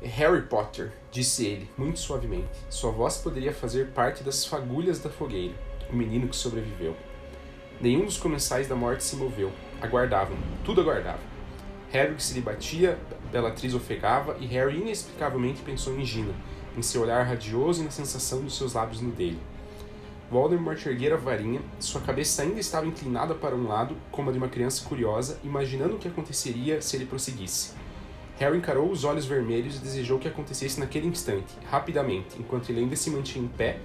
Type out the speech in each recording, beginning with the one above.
Harry Potter, disse ele, muito suavemente. Sua voz poderia fazer parte das fagulhas da fogueira. O menino que sobreviveu. Nenhum dos comensais da morte se moveu. Aguardavam, tudo aguardava. Harry se debatia, Bellatrix ofegava e Harry inexplicavelmente pensou em Gina, em seu olhar radioso e na sensação dos seus lábios no dele. Voldemort erguera a varinha, sua cabeça ainda estava inclinada para um lado, como a de uma criança curiosa, imaginando o que aconteceria se ele prosseguisse. Harry encarou os olhos vermelhos e desejou que acontecesse naquele instante, rapidamente, enquanto ele ainda se mantinha em pé,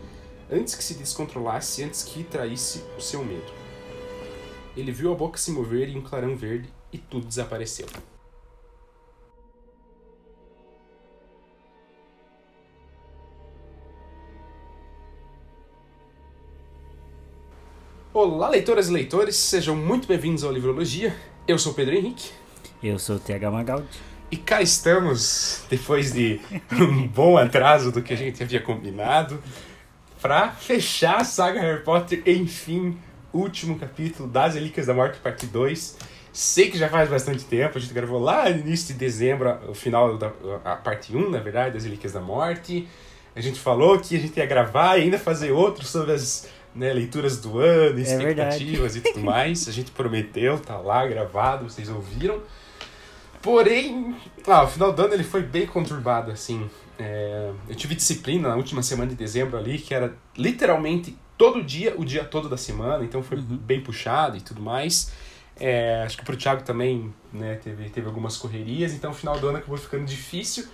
antes que se descontrolasse, antes que traísse o seu medo. Ele viu a boca se mover em um clarão verde e tudo desapareceu. Olá, leitoras e leitores, sejam muito bem-vindos ao Livrologia. Eu sou Pedro Henrique. Eu sou o TH Magaldi. E cá estamos, depois de um bom atraso do que a gente havia combinado, para fechar a saga Harry Potter, enfim, último capítulo das Relíquias da Morte, parte 2. Sei que já faz bastante tempo, a gente gravou lá no início de dezembro, o final da a parte 1, na verdade, das Relíquias da Morte. A gente falou que a gente ia gravar e ainda fazer outro sobre as né, leituras do ano, É expectativas e tudo mais. A gente prometeu, tá lá gravado, vocês ouviram. Porém, ah, o final do ano ele foi bem conturbado, assim. É, eu tive disciplina na última semana de dezembro ali, que era literalmente todo dia, o dia todo da semana, então foi bem puxado e tudo mais. É, acho que pro Thiago também né, teve, teve algumas correrias, então o final do ano acabou ficando difícil.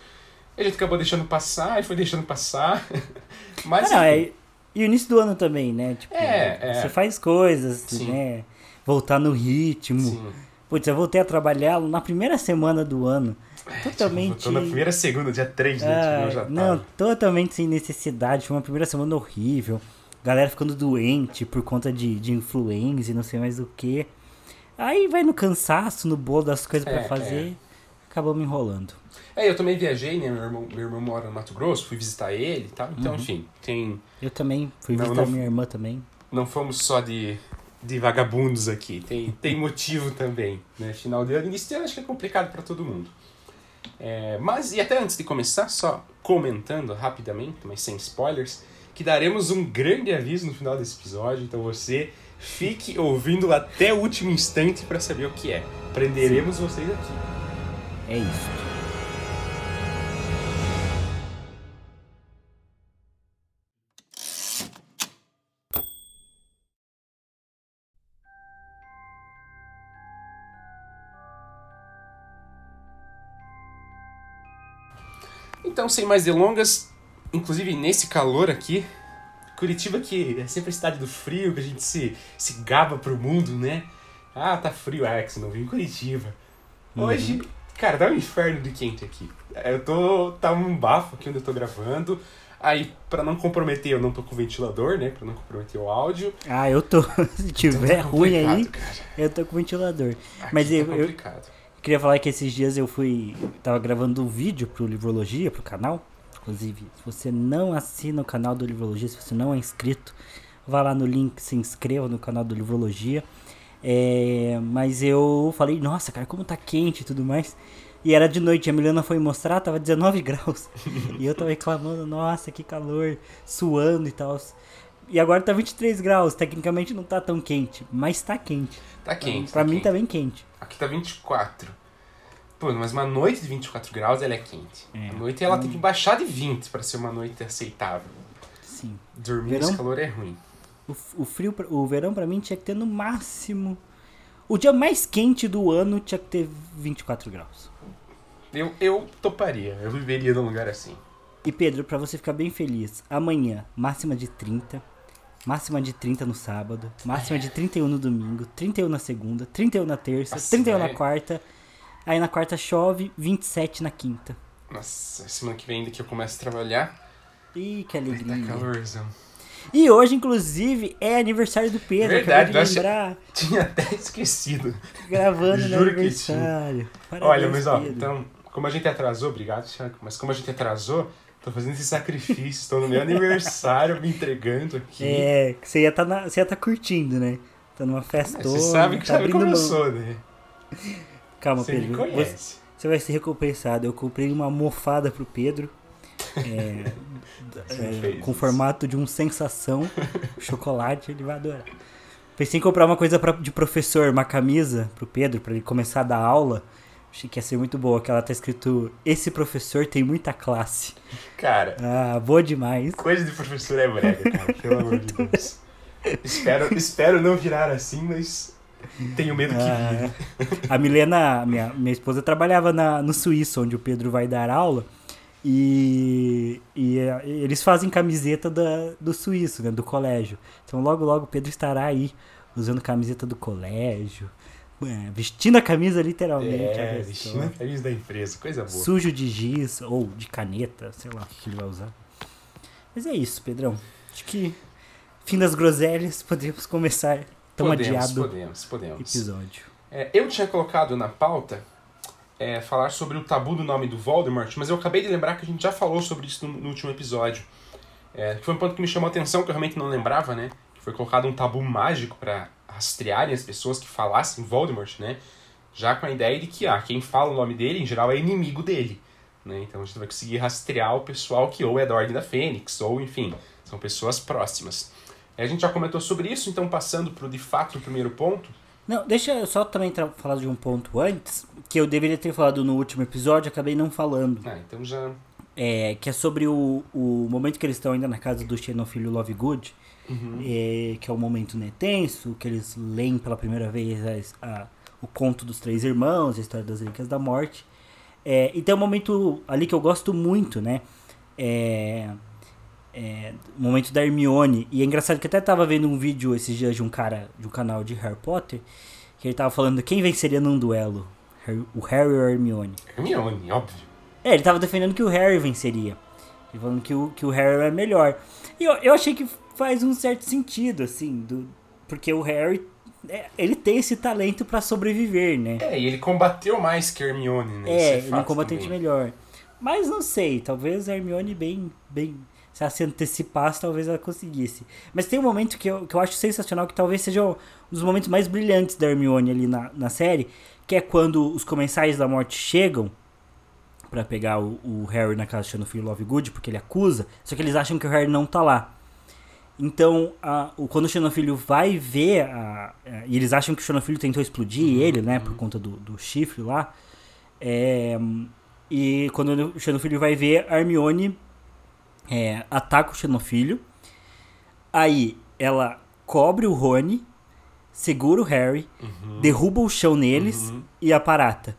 A gente acabou deixando passar e foi deixando passar. Mas não, é, e o início do ano também, né? Tipo, É, é. você faz coisas, Sim. né? Voltar no ritmo. Sim. Putz, eu voltei a trabalhar na primeira semana do ano. Totalmente. Tipo, Tô na primeira segunda, dia 3, né? Ah, tipo, eu já tava. não, totalmente sem necessidade. Foi uma primeira semana horrível. Galera ficando doente por conta de, de influenza e não sei mais o que. Aí vai no cansaço, no bolo das coisas É, pra fazer. Acabou me enrolando. É, eu também viajei, né? Meu irmão, meu irmão mora no Mato Grosso, fui visitar ele e tal. Uhum. Então, enfim, tem. Eu também fui Não, visitar não- minha irmã também. Não fomos só de, de vagabundos aqui. Tem, tem motivo também, né? Final de ano, início de ano acho que é complicado pra todo mundo. É, mas, e até antes de começar, só comentando rapidamente, mas sem spoilers, que daremos um grande aviso no final desse episódio. Então você fique ouvindo até o último instante pra saber o que é. Prenderemos vocês aqui. É isso. Então, sem mais delongas, inclusive nesse calor aqui, Curitiba que é sempre a cidade do frio, que a gente se, se gaba pro mundo, né? Ah, tá frio, ah, é que você não viu em Curitiba. Hoje, cara, tá um inferno de quente aqui. Eu tô. tá um bafo aqui onde eu tô gravando. Aí, pra não comprometer, eu não tô com ventilador, né? Pra não comprometer o áudio. Ah, eu tô. Se tiver Tá ruim aí, cara. eu tô com ventilador. Aqui Mas tá eu, eu complicado. Queria falar que esses dias eu fui. Tava gravando um vídeo pro Livrologia, pro canal. Inclusive, se você não assina o canal do Livrologia, se você não é inscrito, vá lá no link, se inscreva no canal do Livrologia. É, mas eu falei, nossa, cara, como tá quente e tudo mais. E era de noite, a Milena foi mostrar, tava 19 graus. e eu tava reclamando, nossa, que calor, suando e tal. E agora tá 23 graus, tecnicamente não tá tão quente, mas tá quente. Tá quente. pra tá mim quente. tá bem quente. Aqui tá 24. Pô, mas uma noite de 24 graus ela é quente. É. A noite ela tem que baixar de 20 pra ser uma noite aceitável. Sim. Dormir Verão? nesse calor é ruim. O, o frio, o verão pra mim tinha que ter no máximo. O dia mais quente do ano tinha que ter 24 graus. Eu, eu toparia, eu viveria num lugar assim. E Pedro, pra você ficar bem feliz, amanhã, máxima de 30, máxima de 30 no sábado, máxima de 31 no domingo, 31 na segunda, 31 na terça, Nossa, 31 na velho. quarta. Aí na quarta chove, 27 na quinta. Nossa, semana que vem ainda que eu começo a trabalhar, Ih, que vai alegria. tá calorzão. E hoje, inclusive, é aniversário do Pedro. Verdade, acabei de lembrar, Tinha até esquecido. gravando no Juro que tinha. aniversário. Parabéns, Olha, mas ó, Pedro. então, como a gente atrasou, obrigado, Thiago, mas como a gente atrasou, tô fazendo esse sacrifício, tô no meu aniversário me entregando aqui. É, você ia tá ia tá curtindo, né? Tá numa festona, Você sabe que tá sabe como eu sou, né? Calma, Você Pedro. Você, conhece. você vai ser recompensado. Eu comprei uma mofada pro Pedro. É, é, com formato de um sensação chocolate, ele vai adorar. Pensei em comprar uma coisa pra, de professor, uma camisa pro Pedro, para ele começar a dar aula. Achei que ia ser muito boa, que ela tá escrito Esse professor tem muita classe. Cara. Ah, boa demais. Coisa de professor é brega, cara. Pelo amor de Deus. Espero, espero não virar assim, mas tenho medo que ah, A Milena, minha, minha esposa, trabalhava na, no Suíço, onde o Pedro vai dar aula. E, e, e eles fazem camiseta da, do Suíço, né, do colégio. Então logo, logo o Pedro estará aí usando camiseta do colégio. É, vestindo a camisa literalmente. É, vestindo a camisa da empresa, coisa boa. Sujo de giz ou de caneta, sei lá o que ele vai usar. Mas é isso, Pedrão. Acho que fim das groselhas, podemos começar tão podemos, adiado podemos, podemos. episódio. É, eu tinha colocado na pauta é, falar sobre o tabu do nome do Voldemort, mas eu acabei de lembrar que a gente já falou sobre isso no, no último episódio. É, foi um ponto que me chamou a atenção, que eu realmente não lembrava, né? Que foi colocado um tabu mágico para rastrearem as pessoas que falassem Voldemort, né? Já com a ideia de que ah, quem fala o nome dele, em geral, é inimigo dele. Né? Então a gente vai conseguir rastrear o pessoal que ou é da Ordem da Fênix, ou enfim, são pessoas próximas. A gente já comentou sobre isso, então passando para o de fato o primeiro ponto. Não, deixa eu só também falar de um ponto antes, que eu deveria ter falado no último episódio, acabei não falando. Ah, então já. É, que é sobre o, o momento que eles estão ainda na casa do Xenofilho Lovegood, uhum. é, que é o um momento né, tenso, que eles leem pela primeira vez a, a, o conto dos três irmãos, a história das Relíquias da Morte. É, e tem um momento ali que eu gosto muito, né? É, é, o momento da Hermione. E é engraçado que até tava vendo um vídeo esses dias de um cara de um canal de Harry Potter, que ele tava falando quem venceria num duelo, o Harry ou a Hermione. Hermione, óbvio. É, ele tava defendendo que o Harry venceria. Ele falando que o, que o Harry é melhor. E eu, eu achei que faz um certo sentido, assim, do, porque o Harry é, ele tem esse talento para sobreviver, né? É, e ele combateu mais que Hermione, né? É, é ele é um combatente também. melhor. Mas não sei, talvez a Hermione bem, bem se ela se antecipasse, talvez ela conseguisse. Mas tem um momento que eu, que eu acho sensacional, que talvez seja um dos momentos mais brilhantes da Hermione ali na, na série, que é quando os comensais da morte chegam para pegar o, o, Harry na casa do filho Lovegood, porque ele acusa, só que eles acham que o Harry não tá lá. Então, a, o, quando o Xenofilho vai ver, a, a, e eles acham que o Xenofilho tentou explodir uhum, ele, né, por conta do, do chifre lá, é, e quando o Xenofilho vai ver, a Hermione é, ataca o Xenofilho. Aí ela cobre o Rony, segura o Harry, uhum. derruba o chão neles uhum. e aparata.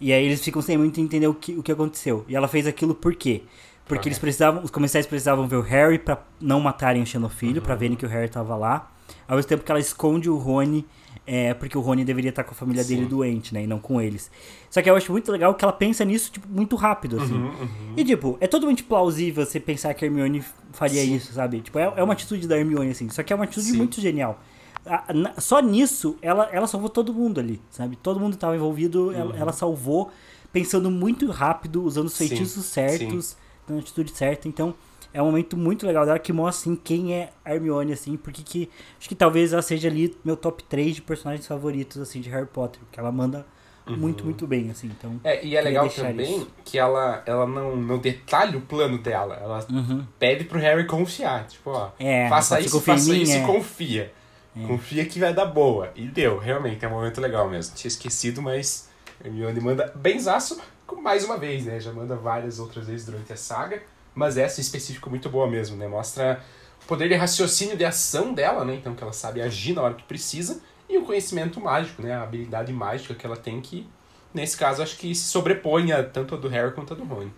E aí eles ficam sem muito entender o que, o que aconteceu. E ela fez aquilo por quê? Porque eles precisavam, os comerciais precisavam ver o Harry para não matarem o Xenofilho, uhum. para verem que o Harry tava lá. Ao mesmo tempo que ela esconde o Rony é, porque o Rony deveria estar com a família Sim. dele doente, né? E não com eles. Só que eu acho muito legal que ela pensa nisso, tipo, muito rápido, assim. Uhum, uhum. E, tipo, é totalmente plausível você pensar que a Hermione faria Sim. isso, sabe? Tipo, é, é uma atitude da Hermione, assim. Só que é uma atitude Sim. muito genial. A, na, só nisso, ela, ela salvou todo mundo ali, sabe? Todo mundo estava envolvido, uhum. ela, ela, salvou pensando muito rápido, usando os feitiços certos, na atitude certa. Então, é um momento muito legal dela que mostra assim quem é a Hermione assim, porque que acho que talvez ela seja ali meu top 3 de personagens favoritos assim de Harry Potter, porque ela manda uhum. muito muito bem assim, então. É, e é legal também isso. que ela ela não não detalha o plano dela, ela uhum. pede pro Harry confiar, tipo, ó, é, faça isso, faça isso é. e confia. É. Confia que vai dar boa. E deu, realmente, é um momento legal mesmo. Tinha esquecido, mas Hermione manda benzaço mais uma vez, né? Já manda várias outras vezes durante a saga mas essa em específico é muito boa mesmo, né? Mostra o poder de raciocínio de ação dela, né? Então que ela sabe agir na hora que precisa e o conhecimento mágico, né? A habilidade mágica que ela tem que, nesse caso, acho que se sobrepõe a tanto a do Harry quanto a do Rony.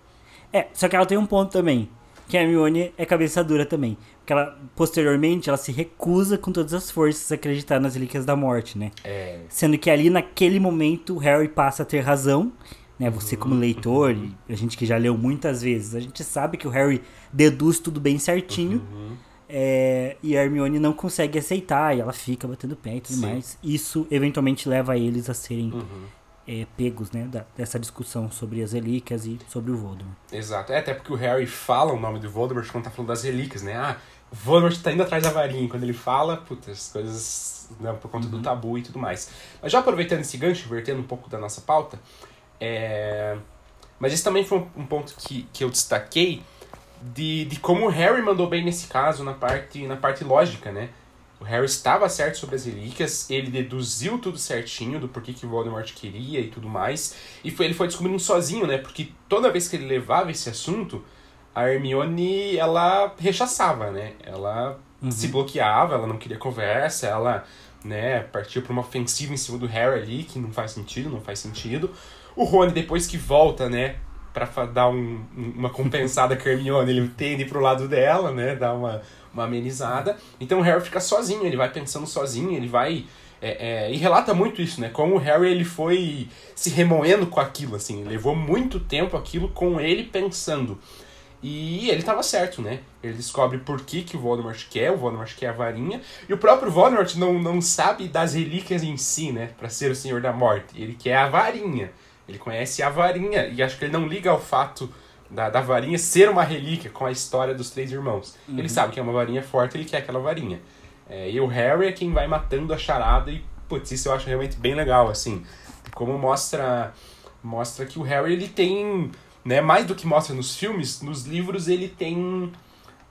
É, só que ela tem um ponto também, que a Hermione é cabeça dura também. Porque ela, posteriormente, ela se recusa com todas as forças a acreditar nas Relíquias da Morte, né? É. Sendo que ali, naquele momento, o Harry passa a ter razão né? Você como leitor, a gente que já leu muitas vezes, a gente sabe que o Harry deduz tudo bem certinho. Uhum. É, e a Hermione não consegue aceitar, e ela fica batendo pé e tudo Sim. mais. Isso eventualmente leva eles a serem uhum. é, pegos, né? Da, dessa discussão sobre as relíquias e sobre o Voldemort. Exato. É, até porque o Harry fala o nome do Voldemort quando tá falando das relíquias, né? Ah, o Voldemort tá indo atrás da varinha. Quando ele fala, puta, as coisas. Né, por conta uhum. do tabu e tudo mais. Mas já aproveitando esse gancho, vertendo um pouco da nossa pauta, É... Mas esse também foi um, ponto que, que eu destaquei de, de como o Harry mandou bem nesse caso na parte, na parte lógica, né? O Harry estava certo sobre as relíquias, ele deduziu tudo certinho do porquê que o Voldemort queria e tudo mais, e foi, ele foi descobrindo sozinho, né? Porque toda vez que ele levava esse assunto, a Hermione, ela rechaçava, né? Ela uhum. se bloqueava, ela não queria conversa, ela, né, partiu para uma ofensiva em cima do Harry ali, que não faz sentido, não faz sentido. O Rony, depois que volta, né, para dar um, uma compensada com a Hermione, ele tende pro lado dela, né, dar uma, uma amenizada. Então o Harry fica sozinho, ele vai pensando sozinho, ele vai... É, é, e relata muito isso, né? Como o Harry ele foi se remoendo com aquilo, assim. Levou muito tempo aquilo com ele pensando. E ele estava certo, né? Ele descobre por que, que o Voldemort quer, o Voldemort quer a varinha. E o próprio Voldemort não, não sabe das relíquias em si, né? Para ser o Senhor da Morte. Ele quer a varinha. Ele conhece a varinha. E acho que ele não liga ao fato da, da varinha ser uma relíquia com a história dos três irmãos. Uhum. Ele sabe que é uma varinha forte, ele quer aquela varinha. É, e o Harry é quem vai matando a charada. E, putz, isso eu acho realmente bem legal, assim. Como mostra, mostra que o Harry ele tem né? Mais do que mostra nos filmes, nos livros ele tem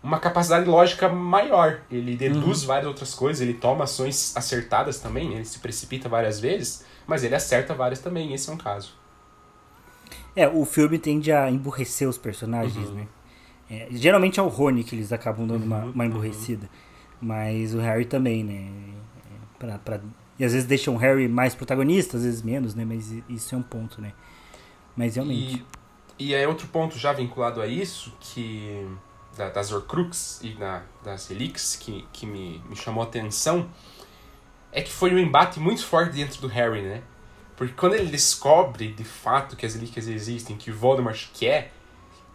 uma capacidade lógica maior. Ele deduz uhum. várias outras coisas, ele toma ações acertadas também, ele se precipita várias vezes, mas ele acerta várias também, esse é um caso. É, o filme tende a emburrecer os personagens, uhum. né? É, geralmente é o Rony que eles acabam dando uma, uhum, uma emburrecida. Mas o Harry também, né? É, pra, pra, e às vezes deixam o Harry mais protagonista, às vezes menos, né? Mas isso é um ponto, né? Mas realmente. E e é outro ponto já vinculado a isso, que da, das Horcrux e da, das Relix, que, que me, me chamou a atenção, é que foi um embate muito forte dentro do Harry, né? Porque quando ele descobre de fato que as relíquias existem, que o Voldemort quer,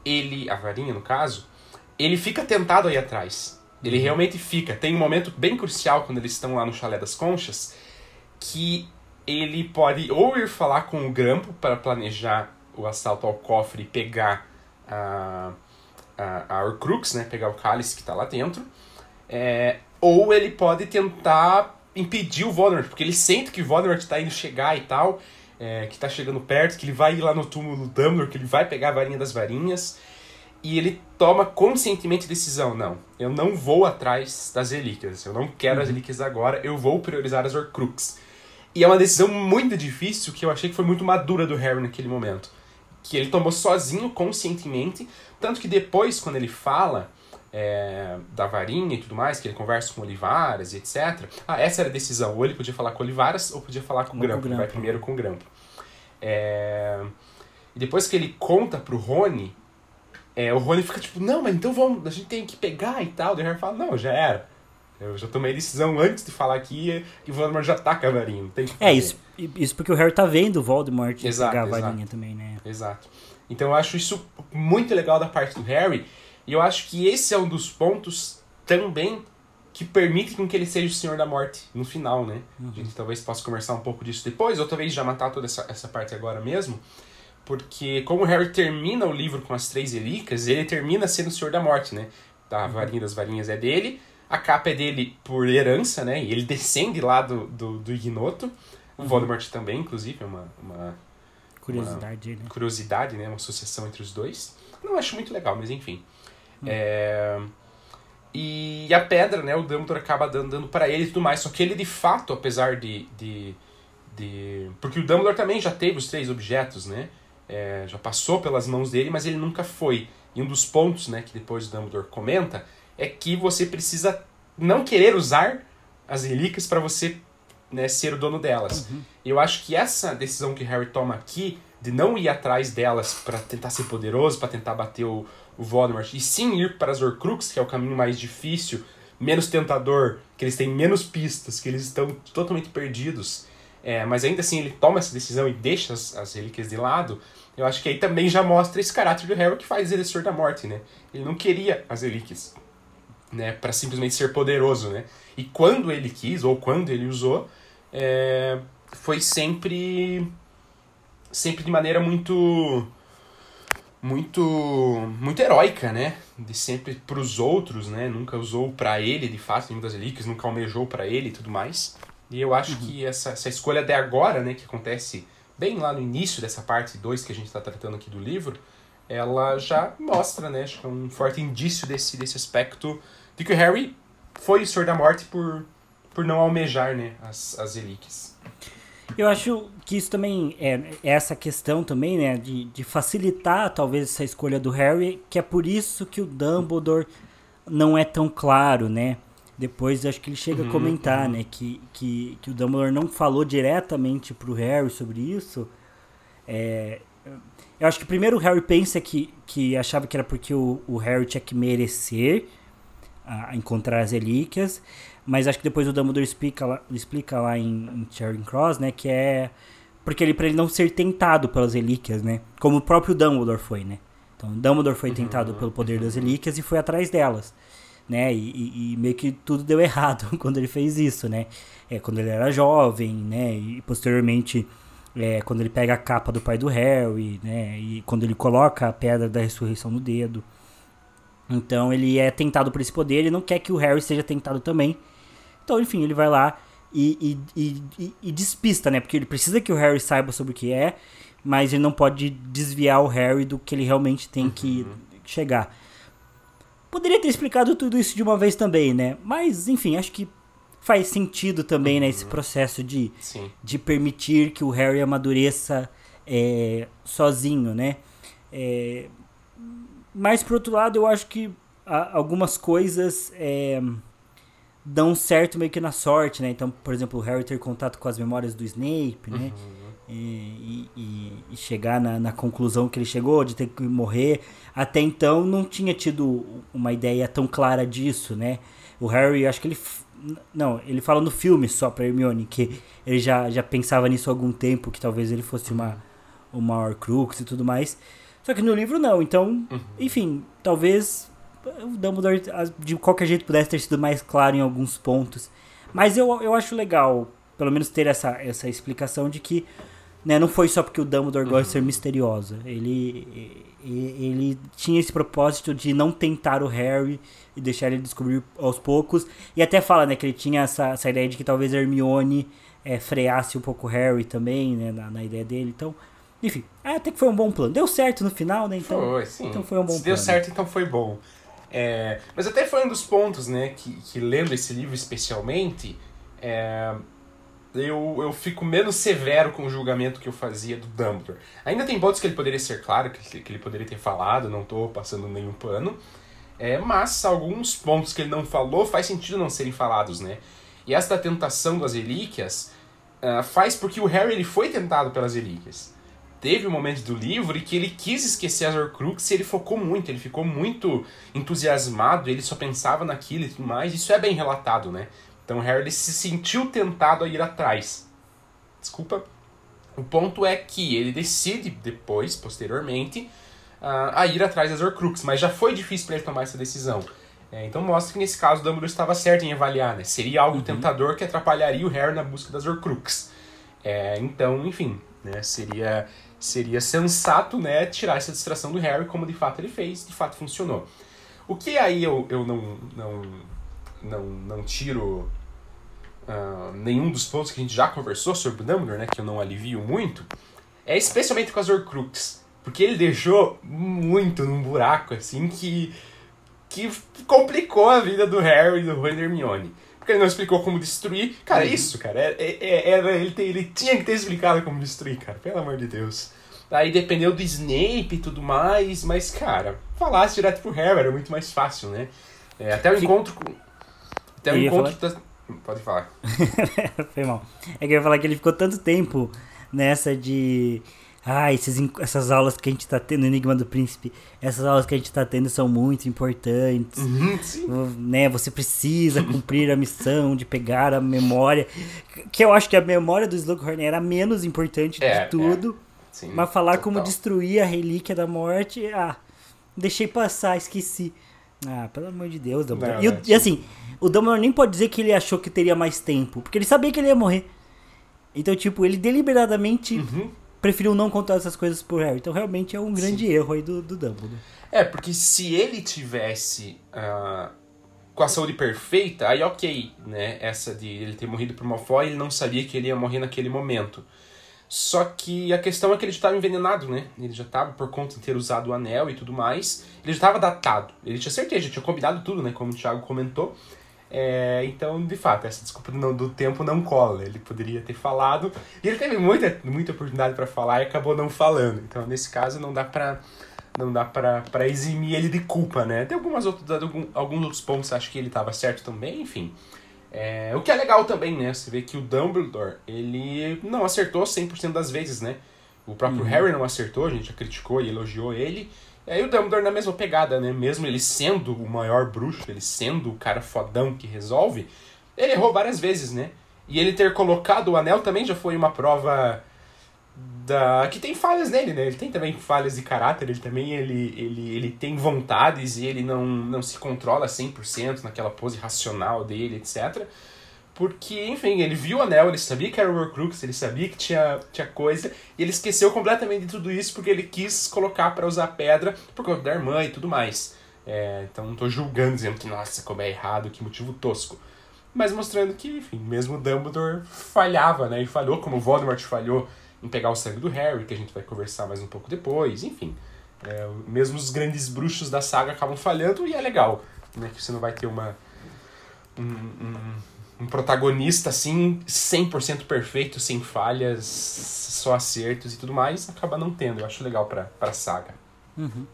ele, a varinha no caso, ele fica tentado aí atrás. Ele uhum. realmente fica. Tem um momento bem crucial quando eles estão lá no Chalé das Conchas, que ele pode ou ir falar com o Grampo para planejar o assalto ao cofre e pegar a, a, a Horcrux, né? Pegar o cálice que está lá dentro. É, ou ele pode tentar impedir o Voldemort, porque ele sente que o Voldemort está indo chegar e tal, é, que está chegando perto, que ele vai ir lá no túmulo do Dumbledore, que ele vai pegar a varinha das varinhas. E ele toma conscientemente decisão, não, eu não vou atrás das relíquias, eu não quero uhum. as relíquias agora, eu vou priorizar as Horcrux. E é uma decisão muito difícil que eu achei que foi muito madura do Harry naquele momento que ele tomou sozinho, conscientemente. Tanto que depois, quando ele fala é, da varinha e tudo mais, que ele conversa com Olivaras e etc. Ah, essa era a decisão. Ou ele podia falar com Olivaras ou podia falar com o Grampo. Ele vai primeiro com o Grampo. É... E depois que ele conta pro Rony, é, o Rony fica tipo, não, mas então vamos, a gente tem que pegar e tal. Daí o Harry fala, não, já era. Eu já tomei decisão antes de falar aqui e o Voldemort já tá com a varinha. Tem que é, isso, isso porque o Harry tá vendo o Voldemort exato, pegar a varinha também, né? Exato. Então eu acho isso muito legal da parte do Harry. E eu acho que esse é um dos pontos também que permite com que ele seja o Senhor da Morte no final, né? Uhum. A gente talvez possa conversar um pouco disso depois, ou talvez já matar toda essa, essa parte agora mesmo. Porque como o Harry termina o livro com as três relíquias, ele termina sendo o Senhor da Morte, né? A uhum. varinha das varinhas é dele, a capa é dele por herança, né? E ele descende lá do, do, do Ignoto. O uhum. Voldemort também, inclusive, é uma, uma curiosidade, uma, né? Curiosidade, né? Uma associação entre os dois. Não acho muito legal, mas enfim. Hum. É... E a pedra, né? O Dumbledore acaba dando, dando para ele e tudo mais. Só que ele, de fato, apesar de, de, de... Porque o Dumbledore também já teve os três objetos, né? É, já passou pelas mãos dele, mas ele nunca foi. E um dos pontos, né, que depois o Dumbledore comenta é que você precisa não querer usar as relíquias para você né, ser o dono delas. Uhum. Eu acho que essa decisão que Harry toma aqui, de não ir atrás delas para tentar ser poderoso, para tentar bater o, o Voldemort, e sim ir para as Horcrux, que é o caminho mais difícil, menos tentador, que eles têm menos pistas, que eles estão totalmente perdidos, é, mas ainda assim ele toma essa decisão e deixa as, as relíquias de lado, eu acho que aí também já mostra esse caráter do Harry que faz ele ser da morte, né? Ele não queria as relíquias né, para simplesmente ser poderoso, né? E quando ele quis ou quando ele usou, é, foi sempre sempre de maneira muito muito muito heróica, né? De sempre para os outros, né? Nunca usou para ele, de fato, nenhuma das relíquias, nunca almejou para ele e tudo mais. E eu acho uhum. que essa, essa escolha de agora, né, que acontece bem lá no início dessa parte 2 que a gente está tratando aqui do livro, ela já mostra, né, acho que é um forte indício desse, desse aspecto de que o Harry foi o Senhor da Morte por, por não almejar, né, as, as relíquias. Eu acho que isso também é, é essa questão também, né, de, de facilitar talvez essa escolha do Harry, que é por isso que o Dumbledore não é tão claro, né? Depois acho que ele chega uhum, a comentar, uhum. né, que, que, que o Dumbledore não falou diretamente pro Harry sobre isso. É, eu acho que primeiro o Harry pensa que, que achava que era porque o, o Harry tinha que merecer a, a encontrar as relíquias. Mas acho que depois o Dumbledore explica lá, explica lá em, em Charing Cross, né? Que é porque ele para ele não ser tentado pelas relíquias, né? Como o próprio Dumbledore foi, né? Então, Dumbledore foi uhum. tentado pelo poder das relíquias e foi atrás delas, né? E, e, e, meio que tudo deu errado quando ele fez isso, né? É, quando ele era jovem, né? E posteriormente, é, quando ele pega a capa do pai do Harry, né? E quando ele coloca a pedra da ressurreição no dedo. Então, ele é tentado por esse poder, ele não quer que o Harry seja tentado também. Então, enfim, ele vai lá e, e, e, e, despista, né? Porque ele precisa que o Harry saiba sobre o que é, mas ele não pode desviar o Harry do que ele realmente tem que uhum. chegar. Poderia ter explicado tudo isso de uma vez também, né? Mas, enfim, acho que faz sentido também, uhum. né? Esse uhum. processo de, de permitir que o Harry amadureça é, sozinho, né? É, mas, por outro lado, eu acho que algumas coisas... É, dão certo meio que na sorte, né? Então, por exemplo, o Harry ter contato com as memórias do Snape, né? Uhum. E, e, e, chegar na, na, conclusão que ele chegou de ter que morrer. Até então não tinha tido uma ideia tão clara disso, né? O Harry, acho que ele. Não, ele fala no filme só pra Hermione que ele já, já pensava nisso há algum tempo, que talvez ele fosse uma, uma Horcrux e tudo mais. Só que no livro não, então, uhum. enfim, talvez o Dumbledore de qualquer jeito pudesse ter sido mais claro em alguns pontos. Mas eu, eu acho legal, pelo menos ter essa, essa explicação de que né, não foi só porque o Dumbledore gosta de ser uhum. misterioso. Ele, ele tinha esse propósito de não tentar o Harry e deixar ele descobrir aos poucos. E até fala né, que ele tinha essa, essa ideia de que talvez Hermione é, freasse um pouco o Harry também, né, na, na ideia dele. Então, enfim, até que foi um bom plano. Deu certo no final, né? Então foi, sim. Então foi um bom Se plano. deu certo, então foi bom. É, mas até foi um dos pontos, né, que, que lendo esse livro especialmente, é, eu, eu fico menos severo com o julgamento que eu fazia do Dumbledore. Ainda tem pontos que ele poderia ser claro, que, que ele poderia ter falado, não estou passando nenhum pano, é, mas alguns pontos que ele não falou faz sentido não serem falados, né? E essa tentação das relíquias uh, faz porque o Harry ele foi tentado pelas relíquias teve um momento do livro em que ele quis esquecer as Horcruxes e ele focou muito, ele ficou muito entusiasmado, ele só pensava naquilo e tudo mais. Isso é bem relatado, né? Então Harry se sentiu tentado a ir atrás. Desculpa. O ponto é que ele decide depois, posteriormente, uh, a ir atrás das Horcruxes, mas já foi difícil para ele tomar essa decisão. É, então mostra que nesse caso o Dumbledore estava certo em avaliar, né? Seria algo uhum. tentador que atrapalharia o Harry na busca das Horcruxes. É, então, enfim, né? Seria seria sensato, né, tirar essa distração do Harry, como de fato ele fez, de fato funcionou. O que aí eu, eu não, não, não, não tiro uh, nenhum dos pontos que a gente já conversou sobre o Dumbledore, né, que eu não alivio muito, é especialmente com as Horcruxes. Porque ele deixou muito num buraco, assim, que, que complicou a vida do Harry e do Rony Hermione. Porque ele não explicou como destruir. Cara, uhum. isso, cara. Era, é, é, era, ele, ele tinha que ter explicado como destruir, cara. Pelo amor de Deus. Aí dependeu do Snape e tudo mais, mas, cara, falasse direto pro Harry era muito mais fácil, né? É, até o encontro com. Até o encontro. Falar... Pode falar. Foi mal. É que eu ia falar que ele ficou tanto tempo nessa de ah, esses, essas aulas que a gente tá tendo, Enigma do Príncipe, essas aulas que a gente tá tendo são muito importantes. Uhum, né? Você precisa cumprir a missão de pegar a memória. Que eu acho que a memória do Slughorn era a menos importante é, de tudo. É. Sim, mas falar total. como destruir a relíquia da morte, ah, deixei passar, esqueci. Ah, pelo amor de Deus, Dumbledore. Não, e, é, e assim, o Dumbledore nem pode dizer que ele achou que teria mais tempo, porque ele sabia que ele ia morrer. Então, tipo, ele deliberadamente uhum preferiu não contar essas coisas pro Harry. Então realmente é um grande Sim. erro aí do, do Dumbledore. É, porque se ele tivesse uh, com a saúde perfeita, aí ok, né? Essa de ele ter morrido por Malfoy, ele não sabia que ele ia morrer naquele momento. Só que a questão é que ele já estava envenenado, né? Ele já estava, por conta de ter usado o anel e tudo mais, ele já estava datado. Ele tinha certeza, já tinha combinado tudo, né? Como o Thiago comentou. É, então, de fato, essa desculpa do, do tempo não cola. Ele poderia ter falado. E ele teve muita, muita oportunidade para falar e acabou não falando. Então, nesse caso, não dá pra, não dá pra eximir ele de culpa, né? Tem algumas outras, alguns outros pontos acho que ele estava certo também, enfim. É, o que é legal também, né? Você vê que o Dumbledore, ele não acertou 100% das vezes, né? O próprio uhum. Harry não acertou, a gente já criticou e elogiou ele. E aí o Dumbledore na mesma pegada, né? Mesmo ele sendo o maior bruxo, ele sendo o cara fodão que resolve, ele errou várias vezes, né? E ele ter colocado o anel também já foi uma prova da que tem falhas nele, né? Ele tem também falhas de caráter, ele também ele, ele, ele tem vontades e ele não, não se controla 100% naquela pose racional dele, etc. Porque, enfim, ele viu o anel, ele sabia que era o Horcrux, ele sabia que tinha, tinha coisa, e ele esqueceu completamente de tudo isso porque ele quis colocar para usar pedra por conta da irmã e tudo mais. É, então não tô julgando, dizendo que, nossa, como é errado, que motivo tosco. Mas mostrando que, enfim, mesmo Dumbledore falhava, né? E falhou como Voldemort falhou em pegar o sangue do Harry, que a gente vai conversar mais um pouco depois, enfim. É, mesmo os grandes bruxos da saga acabam falhando e é legal, né? Que você não vai ter uma. Um, um, um protagonista assim, 100% perfeito, sem falhas, só acertos e tudo mais, acaba não tendo. Eu acho legal pra, pra saga. Uhum.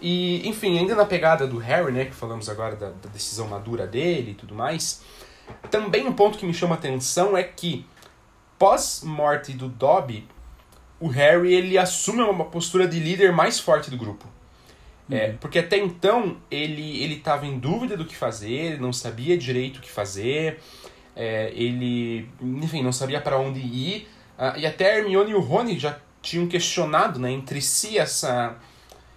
E, enfim, ainda na pegada do Harry, né, que falamos agora da, da decisão madura dele e tudo mais, também um ponto que me chama atenção é que pós-morte do Dobby, o Harry ele assume uma postura de líder mais forte do grupo. É, uhum. Porque até então ele ele estava em dúvida do que fazer, não sabia direito o que fazer, é, ele, enfim, não sabia para onde ir. Uh, e até Hermione e o Rony já tinham questionado né, entre si essa,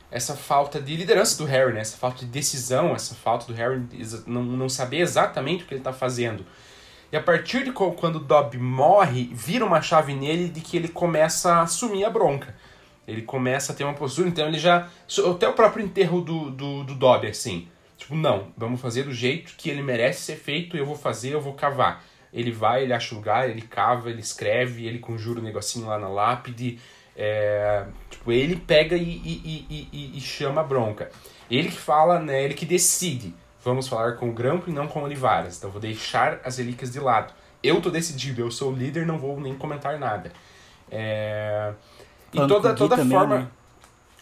essa falta de liderança do Harry, né, essa falta de decisão, essa falta do Harry não, não saber exatamente o que ele está fazendo. E a partir de quando o Dobby morre, vira uma chave nele de que ele começa a assumir a bronca. Ele começa a ter uma postura, então ele já. Até o próprio enterro do, do, do Dobby, assim. Tipo, não, vamos fazer do jeito que ele merece ser feito, eu vou fazer, eu vou cavar. Ele vai, ele acha o lugar, ele cava, ele escreve, ele conjura o um negocinho lá na lápide. É, tipo, ele pega e, e, e, e, chama a bronca. Ele que fala, né? Ele que decide Vamos falar com o Grampo e não com o Olivares. Então vou deixar as relíquias de lado. Eu tô decidido, eu sou o líder, não vou nem comentar nada. É... E toda, toda também, forma. Né?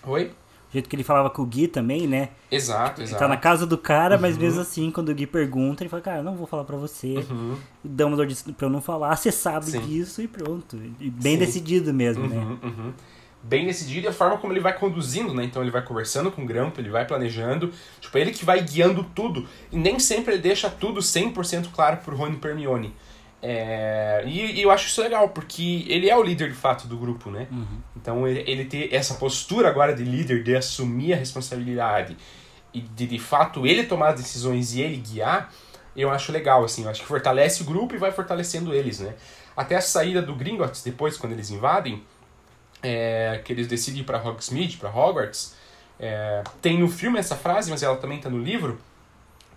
Oi? O jeito que ele falava com o Gui também, né? Exato, exato. Ele tá na casa do cara, uhum. mas mesmo assim, quando o Gui pergunta, ele fala, cara, não vou falar pra você. Uhum. O Dumbledore disse pra eu não falar, você sabe Sim. disso e pronto. E bem Sim. decidido mesmo, uhum, né? Uhum bem decidido e a forma como ele vai conduzindo, né? Então ele vai conversando com o Grampo, ele vai planejando, tipo, ele que vai guiando tudo. E nem sempre ele deixa tudo 100% claro pro Rony Permione. É, e, e, eu acho isso legal, porque ele é o líder de fato do grupo, né? Uhum. Então ele, ele ter essa postura agora de líder, de assumir a responsabilidade e de de fato ele tomar as decisões e ele guiar, eu acho legal, assim, eu acho que fortalece o grupo e vai fortalecendo eles, né? Até a saída do Gringotts, depois, quando eles invadem, é, que eles decidem ir para Hogsmeade, para Hogwarts, é, tem no filme essa frase, mas ela também está no livro,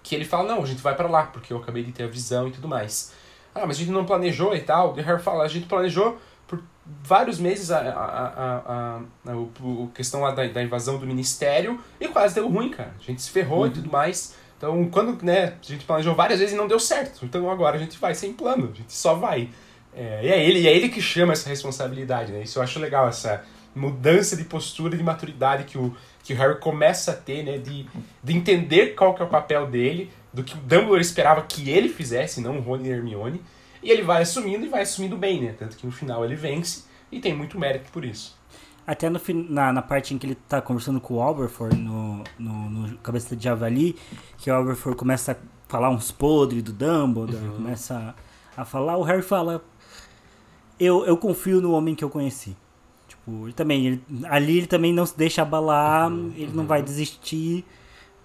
que ele fala, não, a gente vai para lá, porque eu acabei de ter a visão e tudo mais. Ah, mas a gente não planejou e tal. O Harry fala, a gente planejou por vários meses a, a, a, a, questão lá da, da invasão do ministério e quase deu ruim, cara. A gente se ferrou uhum. e tudo mais. Então, quando né, a gente planejou várias vezes e não deu certo. Então agora a gente vai sem plano, a gente só vai. É, e é ele, e é ele que chama essa responsabilidade, né? Isso eu acho legal, essa mudança de postura, de maturidade que o, que o Harry começa a ter, né? De, de entender qual que é o papel dele, do que o Dumbledore esperava que ele fizesse, não o Rony e Hermione. E ele vai assumindo e vai assumindo bem, né? Tanto que no final ele vence e tem muito mérito por isso. Até no, na, na parte em que ele tá conversando com o Alberford no, no, no Cabeça de Javali, que o Alberford começa a falar uns podres do Dumbledore, uhum. começa a, a falar, o Harry fala, eu, eu confio no homem que eu conheci. Tipo, ele também, ele, ali ele também não se deixa abalar, uhum, ele não vai desistir.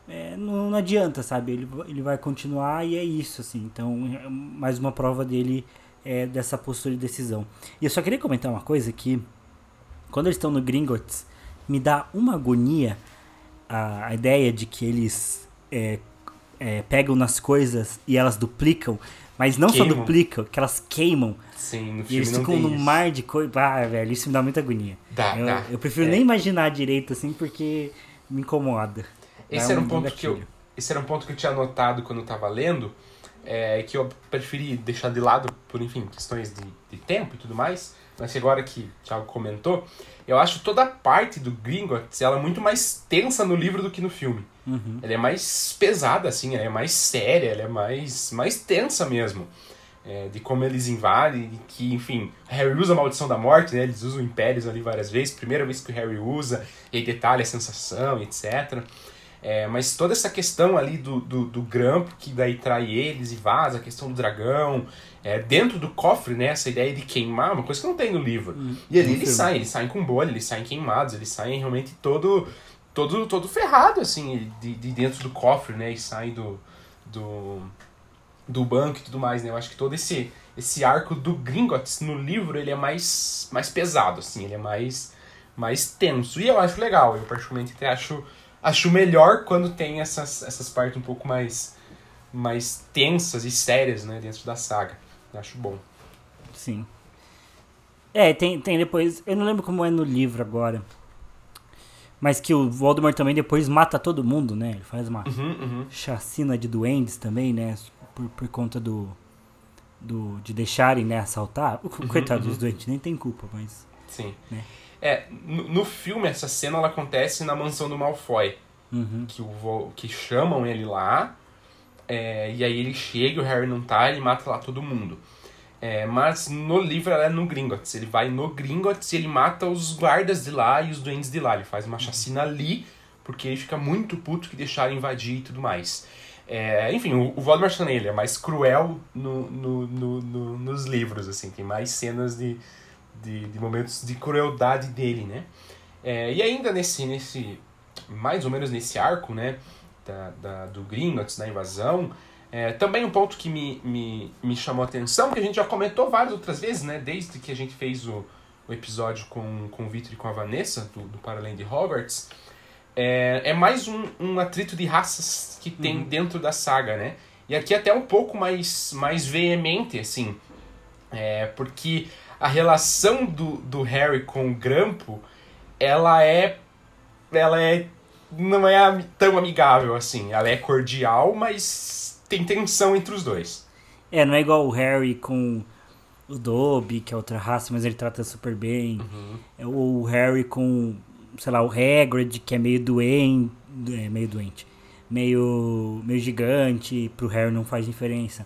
É, não, não, adianta, sabe? Ele, ele vai continuar e é isso, assim. Então, mais uma prova dele é, dessa postura de decisão. E eu só queria comentar uma coisa que quando eles estão no Gringotts, me dá uma agonia a, a ideia de que eles é, é, pegam nas coisas e elas duplicam Mas não Queimam. só duplicam, que elas queimam. Sim, no E filme eles não ficam num isso. mar de coisa. Ah, velho, isso me dá muita agonia. Dá, eu, dá. eu prefiro É. nem imaginar direito assim, porque me incomoda. Esse Dá era um ponto que eu, esse era um ponto que eu tinha anotado quando eu tava lendo, é, que eu preferi deixar de lado por, enfim, questões de, de tempo e tudo mais, mas que agora que o Thiago comentou, eu acho toda a parte do Gringotts, ela é muito mais tensa no livro do que no filme. Uhum. Ela é mais pesada, assim, ela é mais séria, ela é mais, mais tensa mesmo. É, de como eles invadem, de que, enfim, Harry usa a maldição da morte, né? Eles usam impérios ali várias vezes, primeira vez que o Harry usa, e aí detalha a sensação, etc. É, mas toda essa questão ali do, do, do grampo, que daí trai eles e vaza, a questão do dragão, é, dentro do cofre, né? Essa ideia de queimar, uma coisa que não tem no livro. E ali eles saem, eles saem com bolha, eles saem queimados, eles saem realmente todo todo todo ferrado assim de, de dentro do cofre né e saem do, do do banco e tudo mais né eu acho que todo esse esse arco do Gringotts no livro ele é mais mais pesado assim ele é mais mais tenso e eu acho legal eu particularmente até acho acho melhor quando tem essas essas partes um pouco mais mais tensas e sérias né dentro da saga acho bom Sim. É, tem, tem depois. Eu não lembro como é no livro agora. Mas que o Voldemort também depois mata todo mundo, né? Ele faz uma uhum, uhum. chacina de duendes também, né? Por, por conta do, do. de deixarem, né, assaltar. O Coitado dos doentes, nem tem culpa, mas. Sim. Né? É, no, no filme essa cena ela acontece na mansão do Malfoy, Uhum. que o que chamam ele lá, é, e aí ele chega, o Harry não tá, ele mata lá todo mundo. É, mas no livro ela é no Gringotts, ele vai no Gringotts e ele mata os guardas de lá e os doentes de lá, ele faz uma chacina ali, porque ele fica muito puto que deixaram invadir e tudo mais. É, enfim, o, o Voldemort é mais cruel no, no, no, no- nos livros, assim, tem mais cenas de, de, de momentos de crueldade dele, né? É, e ainda nesse, nesse, mais ou menos nesse arco, né, da, da, do Gringotts, da invasão, é, também um ponto que me, me, me chamou a atenção, que a gente já comentou várias outras vezes, né, desde que a gente fez o, o episódio com, com o Victor e com a Vanessa, do, do Para Além de Hogwarts, é, é mais um, um atrito de raças que tem dentro da saga, né? E aqui até um pouco mais, mais veemente, assim, é, porque a relação do, do Harry com o Grampo, ela é. Ela é. Não é tão amigável assim. Ela é cordial, mas tem tensão entre os dois. É, não é igual o Harry com o Dobby, que é outra raça, mas ele trata super bem. É, Ou o Harry com, sei lá, o Hagrid, que é meio doente, é, meio doente, meio, meio gigante, pro Harry não faz diferença.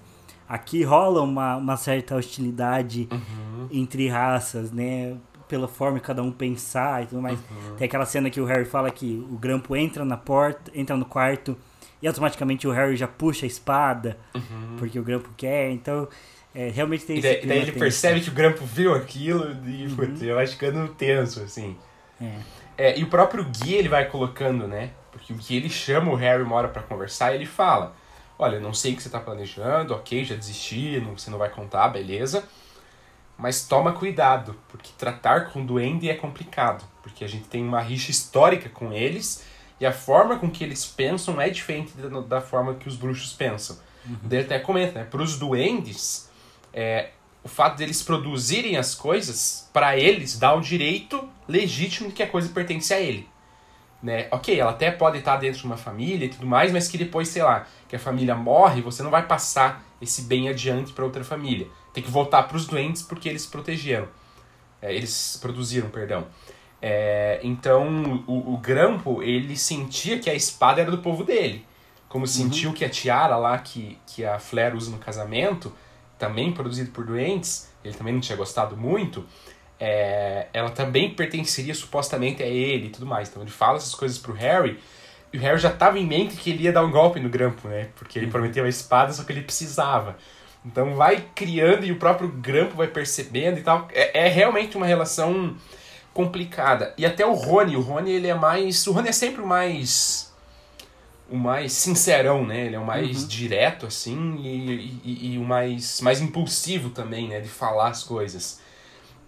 Aqui rola uma, uma certa hostilidade entre raças, né? Pela forma de cada um pensar e tudo mais. Tem aquela cena que o Harry fala que o Grampo entra na porta, entra no quarto e automaticamente o Harry já puxa a espada porque o Grampo quer. Então, é, realmente tem E esse daí, daí ele tenso. percebe que o Grampo viu aquilo e putz, ele vai ficando tenso, assim. É. É, e o próprio Gui ele vai colocando, né? Porque o Gui ele chama o Harry uma hora pra conversar e ele fala: Olha, eu não sei o que você tá planejando, ok, já desisti, não, você não vai contar, beleza. Mas toma cuidado, porque tratar com duende é complicado. Porque a gente tem uma rixa histórica com eles e a forma com que eles pensam é diferente da, da forma que os bruxos pensam. Daí ele até comenta, né? Para os duendes, é, o fato deles produzirem as coisas, para eles, dá o direito legítimo de que a coisa pertence a ele. Né? Ok, ela até pode estar dentro de uma família e tudo mais, mas que depois, sei lá, que a família morre, você não vai passar esse bem adiante para outra família. Tem que voltar para os doentes porque eles protegeram. É, eles produziram, perdão. É, então, o, o Grampo, ele sentia que a espada era do povo dele. Como sentiu que a tiara lá, que, que a Flair usa no casamento, também produzido por doentes, ele também não tinha gostado muito, é, ela também pertenceria supostamente a ele e tudo mais. Então ele fala essas coisas pro Harry, e o Harry já estava em mente que ele ia dar um golpe no Grampo, né? Porque ele prometeu a espada, só que ele precisava. Então vai criando e o próprio Grampo vai percebendo e tal. É, é realmente uma relação complicada. E até o Rony, o Rony ele é mais... O Rony é sempre o mais... O mais sincerão, né? Ele é o mais direto, assim, e, e, e o mais, mais impulsivo também, né? De falar as coisas.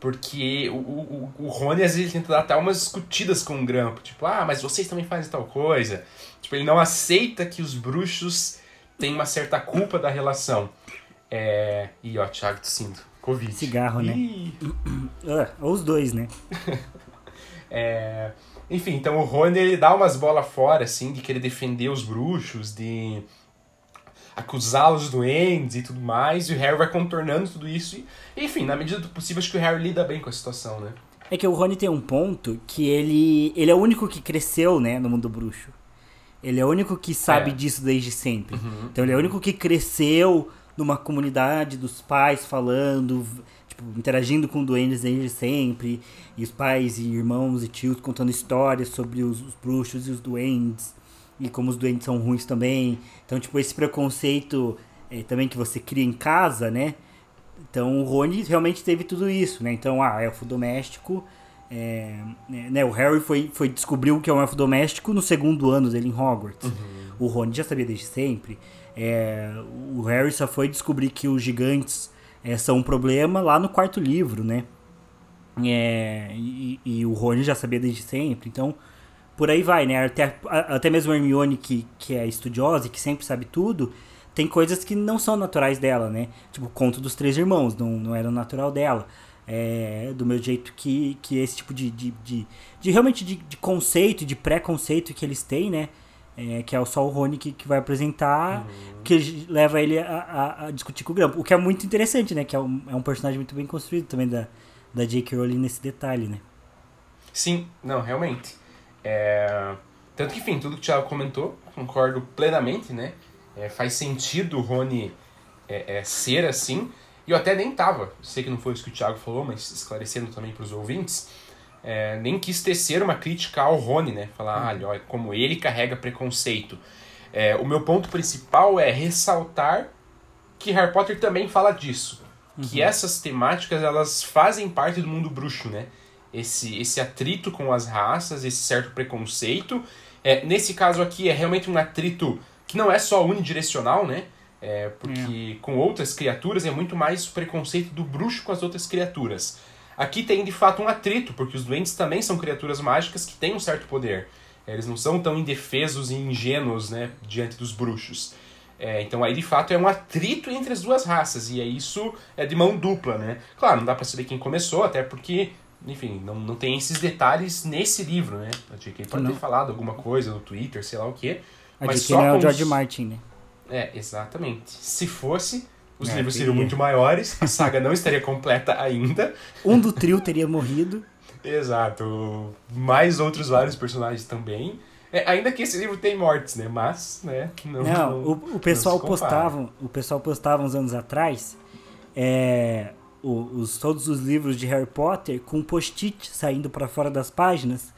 Porque o, o, o Rony às vezes tenta dar até umas discutidas com o Grampo. Tipo, ah, mas vocês também fazem tal coisa. Tipo, ele não aceita que os bruxos têm uma certa culpa da relação. É... Ih, ó, Thiago tossindo. Covid. Cigarro, né? Ih. Ah, ou os dois, né? É, Enfim, então o Rony ele dá umas bolas fora, assim, de querer defender os bruxos, de acusá-los de doentes e tudo mais, e o Harry vai contornando tudo isso. E, enfim, na medida do possível, acho que o Harry lida bem com a situação, né? É que o Rony tem um ponto que ele, ele é o único que cresceu, né, no mundo bruxo. Ele é o único que sabe É. disso desde sempre. Uhum. Então ele é o único que cresceu numa comunidade dos pais falando, tipo, interagindo com duendes desde sempre. E os pais e irmãos e tios contando histórias sobre os, os bruxos e os duendes. E como os duendes são ruins também. Então, tipo, esse preconceito eh, também que você cria em casa, né? Então o Rony realmente teve tudo isso, né? Então, ah, elfo doméstico. é, né, o Harry foi, foi descobriu o que é um elfo doméstico no segundo ano dele em Hogwarts. O Rony já sabia desde sempre. É, o Harry só foi descobrir que os gigantes é, são um problema lá no quarto livro, né? É, e, e o Rony já sabia desde sempre. Então, por aí vai, né? Até, até mesmo a Hermione, que, que é estudiosa e que sempre sabe tudo, tem coisas que não são naturais dela, né? Tipo, o conto dos três irmãos, não, não era natural dela. É, do meu jeito que, que esse tipo de, de, de, de realmente de, de conceito, de preconceito que eles têm, né? É, que é só o Rony que, que vai apresentar, que leva ele a, a, a discutir com o Grampo. O que é muito interessante, né? Que é um, é um personagem muito bem construído também da, da J.K. Rowling nesse detalhe, né? Sim, não, realmente. É, Tanto que, enfim, tudo que o Thiago comentou, concordo plenamente, né? É, faz sentido o Rony é, é, ser assim. E eu até nem tava, sei que não foi isso que o Thiago falou, mas esclarecendo também para os ouvintes, é, nem quis tecer uma crítica ao Rony, né? Falar, ah, olha, como ele carrega preconceito. É, o meu ponto principal é ressaltar que Harry Potter também fala disso. Que essas temáticas, elas fazem parte do mundo bruxo, né? Esse, esse atrito com as raças, esse certo preconceito. É, nesse caso aqui, é realmente um atrito que não é só unidirecional, né? É, porque com outras criaturas é muito mais o preconceito do bruxo com as outras criaturas. Aqui tem de fato um atrito, porque os doentes também são criaturas mágicas que têm um certo poder. Eles não são tão indefesos e ingênuos né, diante dos bruxos. É, então aí de fato é um atrito entre as duas raças, e é isso é de mão dupla, né? Claro, não dá pra saber quem começou, até porque, enfim, não, não tem esses detalhes nesse livro, né? A J.K. pode Não. ter falado alguma coisa no Twitter, sei lá o quê. A Mas J.K. só não é o os- George Martin, né? É, exatamente. Se fosse, os É, livros teria. seriam muito maiores, a saga não estaria completa ainda. Um do trio teria morrido. Exato. Mais outros vários personagens também. É, ainda que esse livro tem mortes, né? Mas, né? Não, Não, o, o pessoal não postava, o pessoal postava uns anos atrás é, o- os, todos os livros de Harry Potter com post-it saindo pra fora das páginas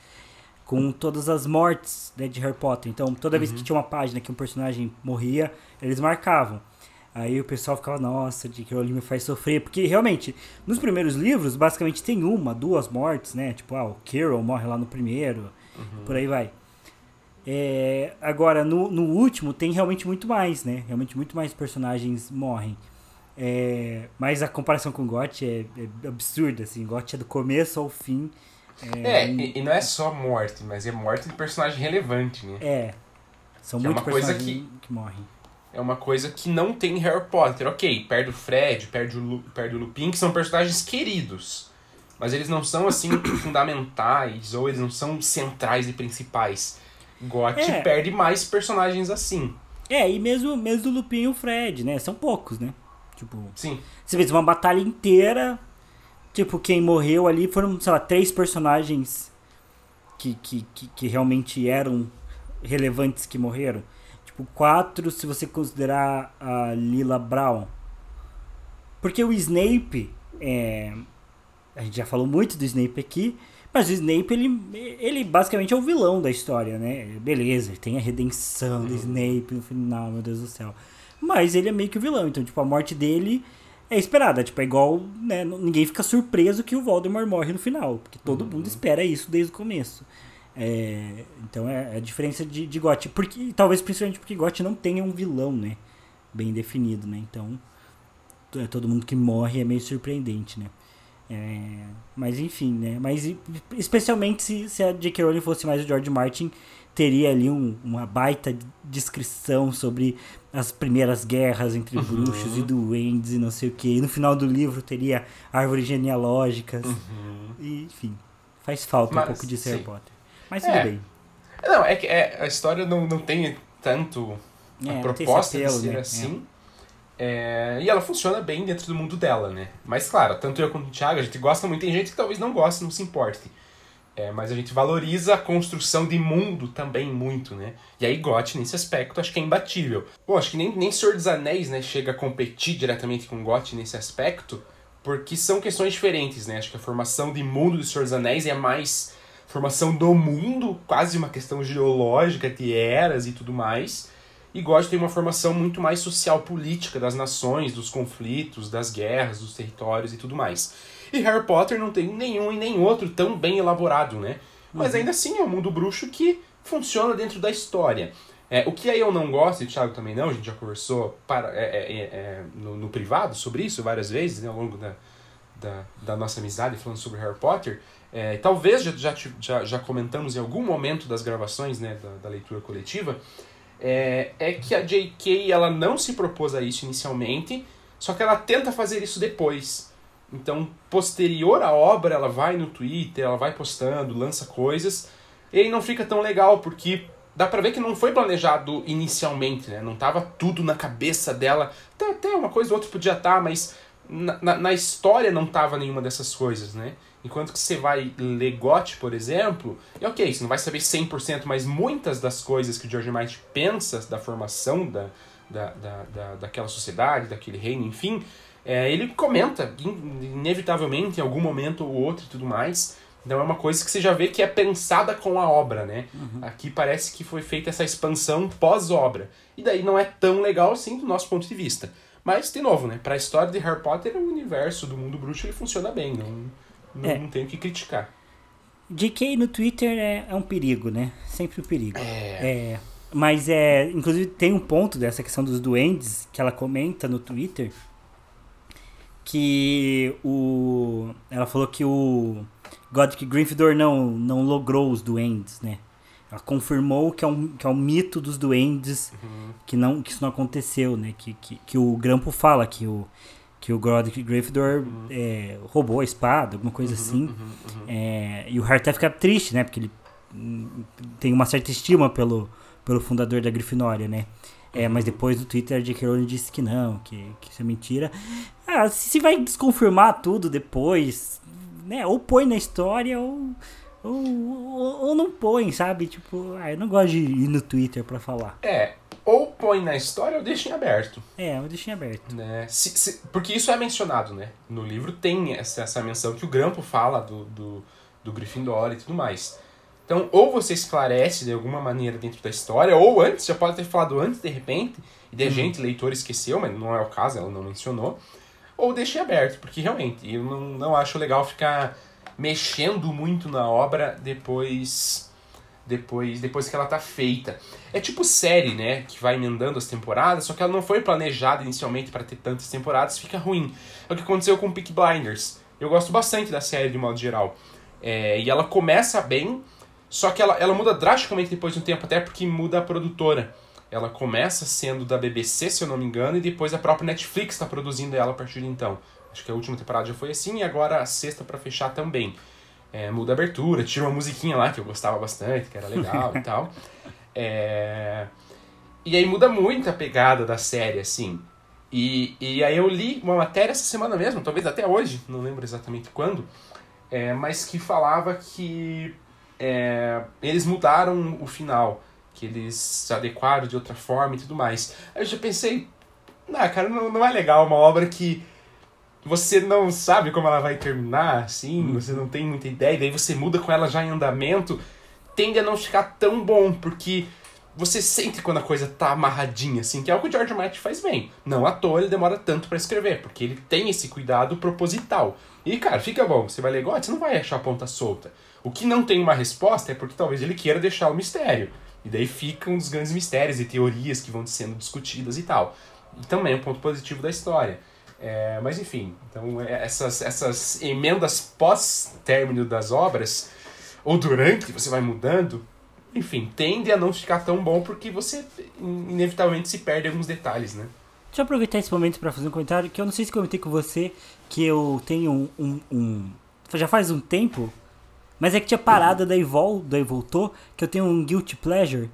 com todas as mortes né, de Harry Potter. Então, toda vez que tinha uma página que um personagem morria, eles marcavam. Aí o pessoal ficava, nossa, de que o me faz sofrer. Porque realmente, nos primeiros livros, basicamente tem uma, duas mortes, né? Tipo, ah, o Carol morre lá no primeiro, por aí vai. É, agora, no, no último, tem realmente muito mais, né? Realmente muito mais personagens morrem. É, mas a comparação com o GOT é, é absurda, assim. GOT é do começo ao fim. É, e, e não é só morte, mas é morte de personagem relevante, né? É. São Que é muitos uma coisa personagens que... morrem. É uma coisa que não tem em Harry Potter. Ok, perde o Fred, perde o, Lu, perde o Lupin, que são personagens queridos. Mas eles não são, assim, fundamentais, ou eles não são centrais e principais. GOT É. perde mais personagens assim. É, e mesmo, mesmo o Lupin e o Fred, né? São poucos, né? Tipo, Sim. você fez uma batalha inteira. Tipo, quem morreu ali foram, sei lá, três personagens que, que, que, que realmente eram relevantes que morreram. Tipo, quatro se você considerar a Lila Brown. Porque o Snape, é, a gente já falou muito do Snape aqui, mas o Snape, ele, ele basicamente é o vilão da história, né? Beleza, ele tem a redenção do Snape no final, meu Deus do céu. Mas ele é meio que o vilão, então, tipo, a morte dele é esperada. Tipo, é igual, né? Ninguém fica surpreso que o Voldemort morre no final, porque todo mundo espera isso desde o começo. É, então é a diferença de, de GOT. Porque, talvez principalmente porque GOT não tenha um vilão, né? Bem definido, né? Então, to- todo mundo que morre é meio surpreendente, né? É, mas enfim, né? Mas especialmente se, se a J.K. Rowling fosse mais o George Martin, teria ali um, uma baita descrição sobre as primeiras guerras entre uhum. bruxos e duendes e não sei o que. E no final do livro teria árvores genealógicas. Uhum. E, enfim, faz falta Mas, um pouco de Harry Potter. Mas tudo é. bem. Não, é que é, a história não, não tem tanto a é, proposta apelo, de ser né? assim. É. e ela funciona bem dentro do mundo dela, né? Mas claro, tanto eu quanto o Thiago, a gente gosta muito. Tem gente que talvez não goste, não se importe. É, mas a gente valoriza a construção de mundo também muito, né? E aí GOT, nesse aspecto, acho que é imbatível. Bom, acho que nem, nem Senhor dos Anéis, né, chega a competir diretamente com GOT nesse aspecto, porque são questões diferentes, né? Acho que a formação de mundo do Senhor dos Anéis é mais formação do mundo, quase uma questão geológica, de eras e tudo mais. E GOT tem uma formação muito mais social-política das nações, dos conflitos, das guerras, dos territórios e tudo mais. E Harry Potter não tem nenhum e nem outro tão bem elaborado, né? Mas uhum. ainda assim é um mundo bruxo que funciona dentro da história. É, o que aí eu não gosto, e o Thiago também não, a gente já conversou para, é, é, é, é no, no, privado sobre isso várias vezes né, ao longo da, da, da nossa amizade falando sobre Harry Potter. É, talvez já, já, já comentamos em algum momento das gravações né, da, da leitura coletiva. É, é que a J.K. ela não se propôs a isso inicialmente, só que ela tenta fazer isso depois. Então, posterior à obra, ela vai no Twitter, ela vai postando, lança coisas, e aí não fica tão legal, porque dá pra ver que não foi planejado inicialmente, né? Não tava tudo na cabeça dela. Até, até uma coisa ou outra podia estar, tá, mas na, na, na, história não tava nenhuma dessas coisas, né? Enquanto que você vai ler Gotti, por exemplo, e ok, você não vai saber 100%, mas muitas das coisas que o George Martin pensa da formação da, da, da, da, daquela sociedade, daquele reino, enfim, é, ele comenta, inevitavelmente, em algum momento ou outro e tudo mais. Então é uma coisa que você já vê que é pensada com a obra, né? Uhum. Aqui parece que foi feita essa expansão pós-obra. E daí não é tão legal assim do nosso ponto de vista. Mas, de novo, né? Pra história de Harry Potter, o universo do mundo bruxo ele funciona bem. Não, não, é. não tem o que criticar. JK no Twitter é, é um perigo, né? Sempre um perigo. É. é. Mas é. Inclusive tem um ponto dessa questão dos duendes que ela comenta no Twitter que o ela falou que o Godric Gryffindor não não logrou os duendes, né? Ela confirmou que é um, que é um mito dos duendes, uhum. que não que isso não aconteceu, né? Que, que, que o Grampo fala que o que o Godric Gryffindor uhum. é, roubou a espada, alguma coisa uhum, assim. Uhum, uhum. É, e o Harry fica triste, né? Porque ele hum, tem uma certa estima pelo, pelo fundador da Grifinória, né? É, mas depois no Twitter a J.K. Rowling disse que não, que, que isso é mentira. Ah, se vai desconfirmar tudo depois, né? Ou põe na história ou, ou, ou, ou não põe, sabe? Tipo, ah, eu não gosto de ir no Twitter pra falar. É, ou põe na história ou deixa em aberto. É, ou deixa em aberto. Né? Se, se, porque isso é mencionado, né? No livro tem essa, essa menção que o Grampo fala do, do, do Gryffindor e tudo mais. Então, ou você esclarece de alguma maneira dentro da história, ou antes, já pode ter falado antes de repente, e de uhum. gente, leitor, esqueceu, mas não é o caso, ela não mencionou, ou deixei aberto, porque realmente eu não, não acho legal ficar mexendo muito na obra depois depois depois que ela tá feita. É tipo série, né, que vai emendando as temporadas, só que ela não foi planejada inicialmente para ter tantas temporadas, fica ruim. É o que aconteceu com Peak Blinders. Eu gosto bastante da série de modo geral. É, e ela começa bem, só que ela, ela muda drasticamente depois de um tempo, até porque muda a produtora. Ela começa sendo da BBC, se eu não me engano, e depois a própria Netflix está produzindo ela a partir de então. Acho que a última temporada já foi assim, e agora a sexta para fechar também. É, muda a abertura, tira uma musiquinha lá que eu gostava bastante, que era legal e tal. É... E aí muda muito a pegada da série, assim. E, e aí eu li uma matéria essa semana mesmo, talvez até hoje, não lembro exatamente quando, é, mas que falava que é, eles mudaram o final, que eles se adequaram de outra forma e tudo mais. Aí eu já pensei, não, cara, não, não é legal uma obra que você não sabe como ela vai terminar, assim, uhum. você não tem muita ideia, e daí você muda com ela já em andamento, tende a não ficar tão bom, porque você sente quando a coisa tá amarradinha, assim, que é o que o George Martin faz bem. Não à toa ele demora tanto para escrever, porque ele tem esse cuidado proposital. E, cara, fica bom, você vai ler God, você não vai achar a ponta solta. O que não tem uma resposta é porque talvez ele queira deixar o mistério. E daí fica um dos grandes mistérios e teorias que vão sendo discutidas e tal. E também é um ponto positivo da história. É, mas enfim, então é, essas, essas emendas pós-término das obras, ou durante, você vai mudando, enfim, tende a não ficar tão bom porque você inevitavelmente se perde alguns detalhes, né? Deixa eu aproveitar esse momento para fazer um comentário que eu não sei se comentei com você que eu tenho um, um, um, já faz um tempo, mas é que tinha parada daí vol, daí voltou, que eu tenho um guilty pleasure,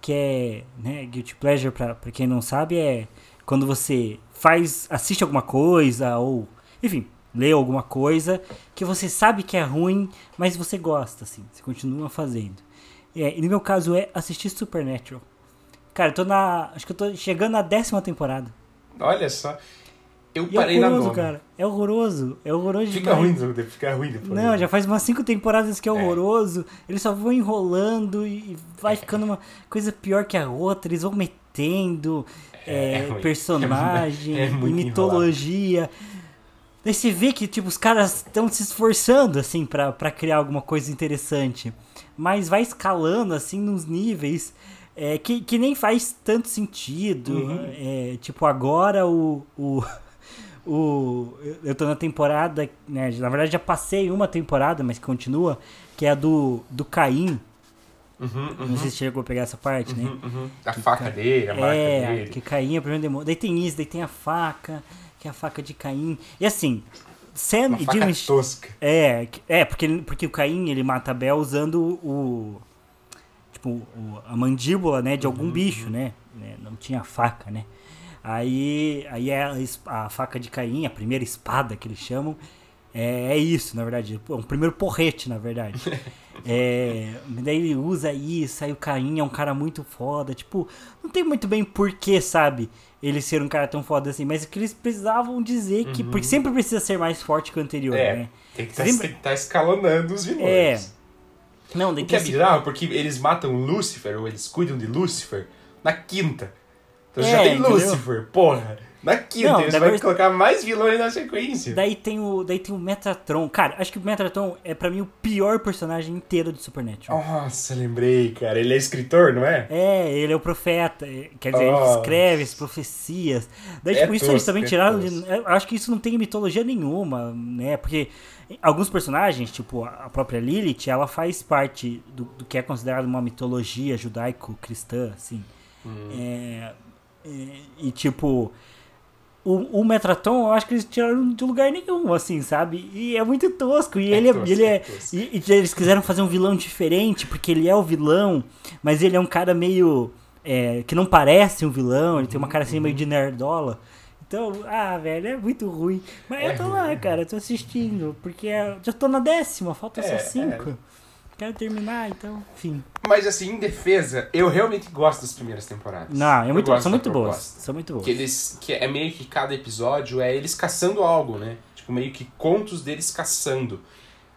que é, né, guilty pleasure para quem não sabe é quando você faz, assiste alguma coisa ou, enfim, lê alguma coisa que você sabe que é ruim, mas você gosta assim, você continua fazendo. É, e no meu caso é assistir Supernatural. Cara, eu tô na. Acho que eu tô chegando na décima temporada. Olha só. Eu e parei é horroroso, na nona. cara. É horroroso. É horroroso Fica demais. ruim, fica ruim depois. Não, já faz umas cinco temporadas que é horroroso. Eles só vão enrolando e vai ficando uma coisa pior que a outra. Eles vão metendo É, é, é personagem É e mitologia. Daí você vê que tipo, os caras estão se esforçando assim pra pra criar alguma coisa interessante. Mas vai escalando assim nos níveis é, que, que nem faz tanto sentido. Uhum. É, tipo, agora o, o, o. Eu tô na temporada. Né, na verdade, já passei uma temporada, mas continua. Que é a do, do Caim. Uhum, Não sei se chegou a pegar essa parte, né? uhum, uhum. A faca dele, a marca É, dele. que Caim é o primeiro demônio. Daí tem isso, daí tem a faca, que é a faca de Caim. E assim, Sam Uma e faca Jimmy. tosca. É, que- é porque, porque o Caim ele mata Abel usando o. Tipo, o- a mandíbula, né, de algum Uhum, bicho, né? né, Não tinha faca, né? Aí, aí é a, a faca de Caim, a primeira espada que eles chamam, é, é isso, na verdade. É um primeiro porrete, na verdade. É, daí ele usa isso, aí o Caim é um cara muito foda. Tipo, não tem muito bem porquê, sabe? Ele ser um cara tão foda assim, mas é que eles precisavam dizer que. Porque sempre precisa ser mais forte que o anterior, Uhum. É, né? tem que Sempre- estar escalonando os vilões. É. Não, O que é bizarro, porque eles matam Lúcifer, ou eles cuidam de Lúcifer, na quinta. Então É, já tem entendeu? Lúcifer, porra. Na quinta, Não, eles da vão verdade- colocar mais vilões na sequência. Daí tem o, daí tem o Metatron. Cara, acho que o Metatron é pra mim o pior personagem inteiro de Supernatural. Nossa, lembrei, cara. Ele é escritor, não é? É, ele é o profeta. é, Quer dizer, ele escreve as profecias. Daí, É tipo, isso eles tosco, também é tiraram de. acho que isso não tem mitologia nenhuma, né? Porque alguns personagens, tipo a própria Lilith, ela faz parte do, do que é considerado uma mitologia judaico-cristã, assim. Hum. É, é, e tipo. O, o Metatron, eu acho que eles tiraram de lugar nenhum, assim, sabe? E é muito tosco. E É ele, é, tosco, ele é é. E, e eles quiseram fazer um vilão diferente, porque ele é o vilão, mas ele é um cara meio. é, que não parece um vilão, ele tem uma cara assim Uhum. meio de nerdola. Então, ah, velho, é muito ruim. Mas É eu tô ruim, lá, né? cara, eu tô assistindo, porque é- já tô na décima, falta É, só cinco. Quero terminar, então, enfim. Mas assim, em defesa, eu realmente gosto das primeiras temporadas. Não, é muito, são muito boas. proposta. São muito boas. Que eles. Que é meio que cada episódio é eles caçando algo, né? Tipo, meio que contos deles caçando.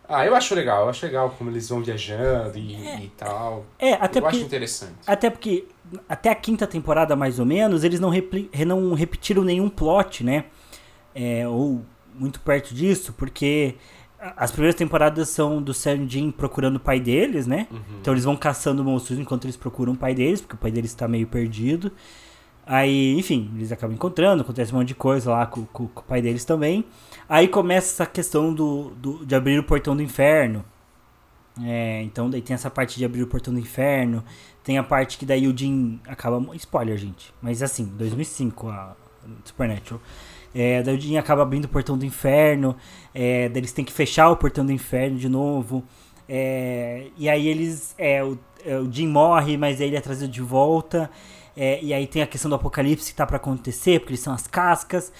Ah, eu acho legal, eu acho legal como eles vão viajando e, e tal. É, até eu acho porque. interessante. Até porque, até a quinta temporada, mais ou menos, eles não, repli- não repetiram nenhum plot, né? É, ou muito perto disso, porque as primeiras temporadas são do Sam Jim procurando o pai deles, né? Uhum. Então eles vão caçando monstros enquanto eles procuram o pai deles, porque o pai deles tá meio perdido. Aí, enfim, eles acabam encontrando, acontece um monte de coisa lá com, com- com o pai deles também. Aí começa essa questão do, do- de abrir o portão do inferno. É, então daí tem essa parte de abrir o portão do inferno. Tem a parte que daí o Jim acaba. Spoiler, gente. Mas assim, 2005, a Supernatural. É, daí o Jim acaba abrindo o portão do inferno. É, daí eles têm que fechar o portão do inferno de novo. É, e aí eles. É, o, é, o morre, mas ele é trazido de volta. É, e aí tem a questão do apocalipse que tá pra acontecer, porque eles são as cascas.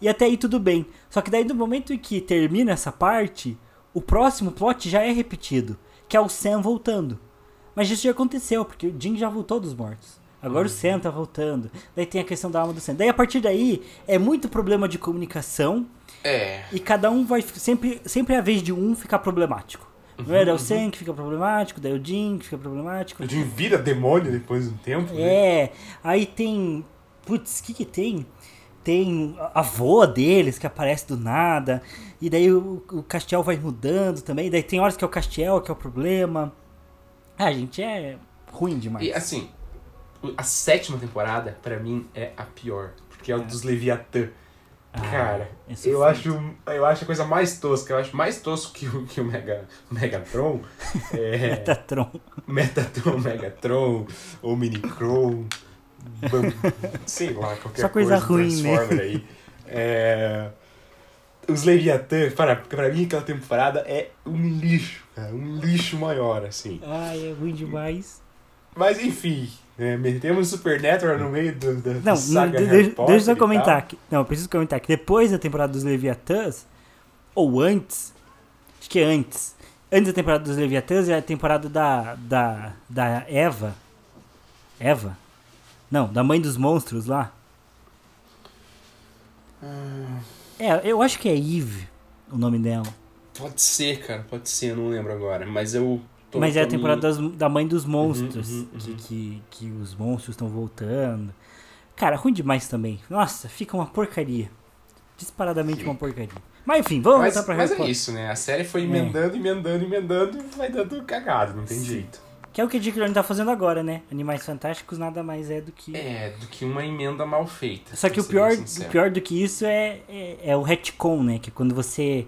E até aí tudo bem. Só que daí no momento em que termina essa parte, o próximo plot já é repetido, que é o Sam voltando. Mas isso já aconteceu, porque o Jim já voltou dos mortos. Agora o Sam tá voltando. Daí tem a questão da alma do Sam. Daí a partir daí é muito problema de comunicação É. e cada um vai sempre sempre é a vez de um ficar problemático. Não é? Daí o Sam que fica problemático, daí o Jim que fica problemático. O Jim vira demônio depois de um tempo. né? É, aí tem. Putz, o que que tem? Tem a avó deles que aparece do nada. E daí o, o Castiel vai mudando também. Daí tem horas que é o Castiel que é o problema. Ah, gente, é ruim demais. E assim, a sétima temporada, pra mim, é a pior. Porque é o dos Leviatã. Cara, é eu acho, eu acho a coisa mais tosca, eu acho mais tosco que o, que o Mega, Megatron. É, Metatron. Metatron, Megatron, ou Minicron, sei lá, qualquer Só coisa ruim, né? Transformer aí. É, os Leviathan, para, pra mim aquela temporada é um lixo, cara, um lixo maior, assim. Ai, é ruim demais. Mas enfim, né, metemos Supernatural no meio do, da Não, não saga de- Harry deixa, Potter deixa eu comentar aqui. Não, eu preciso comentar que depois da temporada dos Leviatãs, ou antes, acho que é antes, antes da temporada dos Leviatãs é a temporada da, da, da Eva. Eva? Não, da mãe dos monstros lá. Ah. É, eu acho que é Eve o nome dela. Pode ser, cara, pode ser, eu não lembro agora. Mas eu. Tô- Mas é a temporada das- da mãe dos monstros. uhum, Que, uhum. que, que os monstros estão voltando. Cara, ruim demais também. Nossa, fica uma porcaria. Disparadamente Fica. uma porcaria. Mas enfim, vamos Mas, voltar pra mas Harry é isso, né? A série foi emendando, emendando, emendando e vai dando cagado, não tem Sim. jeito. Que é o que a J.K. Rowling tá fazendo agora, né? Animais Fantásticos nada mais é do que... É, do que uma emenda mal feita. Só que o pior, o pior do que isso é, é, é o retcon, né? Que é quando você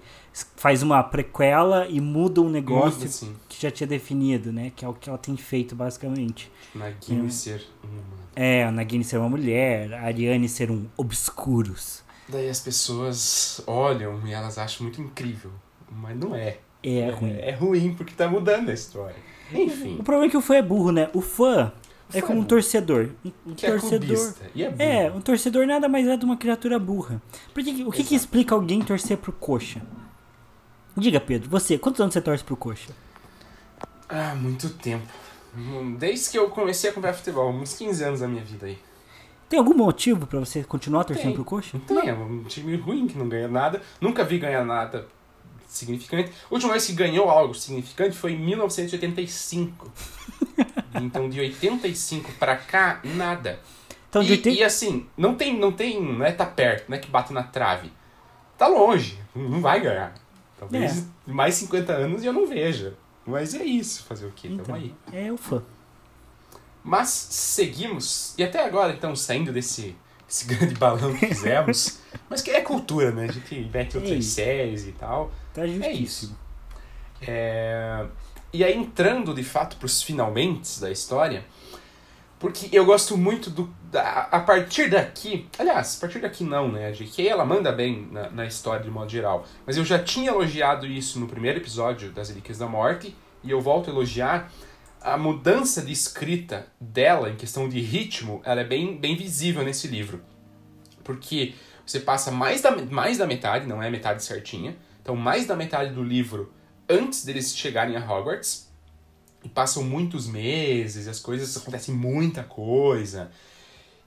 faz uma prequela e muda um negócio Muda, assim, que já tinha definido, né? Que é o que ela tem feito, basicamente. na Guinness ser uma. É, a Nagini ser uma mulher, a Ariane ser um obscuros. Daí as pessoas olham e elas acham muito incrível. Mas não é. É, ruim. É ruim porque tá mudando a história. Enfim. O problema é que o fã é burro, né? O fã é fã como é um torcedor. Um, Que é torcedor. é. É, um torcedor nada mais é de uma criatura burra. Porque, o que, que explica alguém torcer pro coxa? Diga, Pedro, você, quantos anos você torce pro coxa? Ah, muito tempo. Hum, Desde que eu comecei a comprar futebol, uns 15 anos da minha vida aí. Tem algum motivo pra você continuar torcendo Tem. pro coxa? Tem, é um time ruim que não ganha nada. Nunca vi ganhar nada significante. A última vez que ganhou algo significante foi em 1985. então de 85 pra cá, nada. Então, de e, 80... e assim, não tem, não tem, não é tá perto, não é que bate na trave. Tá longe, não vai ganhar. Talvez mais 50 anos e eu não veja. Mas é isso, fazer o quê? Tamo Então, aí. é o fã. Mas seguimos, e até agora, então, saindo desse, desse grande balão que fizemos, mas que é cultura, né? A gente mete outras Ei. séries e tal. Tá justíssimo. É, E aí, entrando de fato pros finalmente da história, porque eu gosto muito do. Da... A partir daqui. Aliás, a partir daqui não, né? A GK ela manda bem na, na história de modo geral. Mas eu já tinha elogiado isso no primeiro episódio das Relíquias da Morte, e eu volto a elogiar. A mudança de escrita dela, em questão de ritmo, ela é bem, bem visível nesse livro. Porque você passa mais da, mais da metade, não é a metade certinha, então mais da metade do livro antes deles chegarem a Hogwarts. E passam muitos meses, as coisas acontecem muita coisa.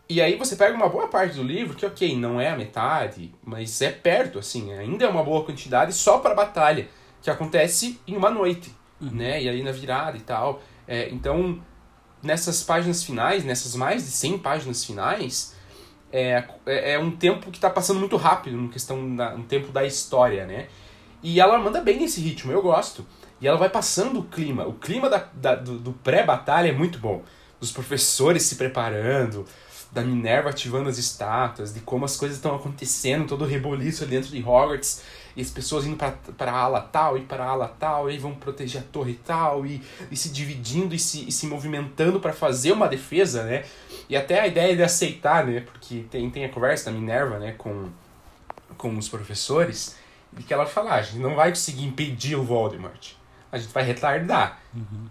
E aí você pega uma boa parte do livro, que ok, não é a metade, mas é perto, assim, ainda é uma boa quantidade só para a batalha, que acontece em uma noite, né? E aí na virada e tal. É, então, nessas páginas finais, nessas mais de 100 páginas finais, é, é é um tempo que está passando muito rápido, no questão da, no tempo da história, né? E ela manda bem nesse ritmo, eu gosto. E ela vai passando o clima. O clima da, da- do, do pré-batalha é muito bom. Dos professores se preparando, da Minerva ativando as estátuas, de como as coisas estão acontecendo, todo o reboliço ali dentro de Hogwarts, e as pessoas indo para a ala tal e para a ala tal, e vão proteger a torre tal, e, e se dividindo e se, e se movimentando para fazer uma defesa, né? E até a ideia de aceitar, né? Porque tem, tem a conversa da Minerva, né, com, com os professores, de que ela fala, ah, a gente não vai conseguir impedir o Voldemort. A gente vai retardar.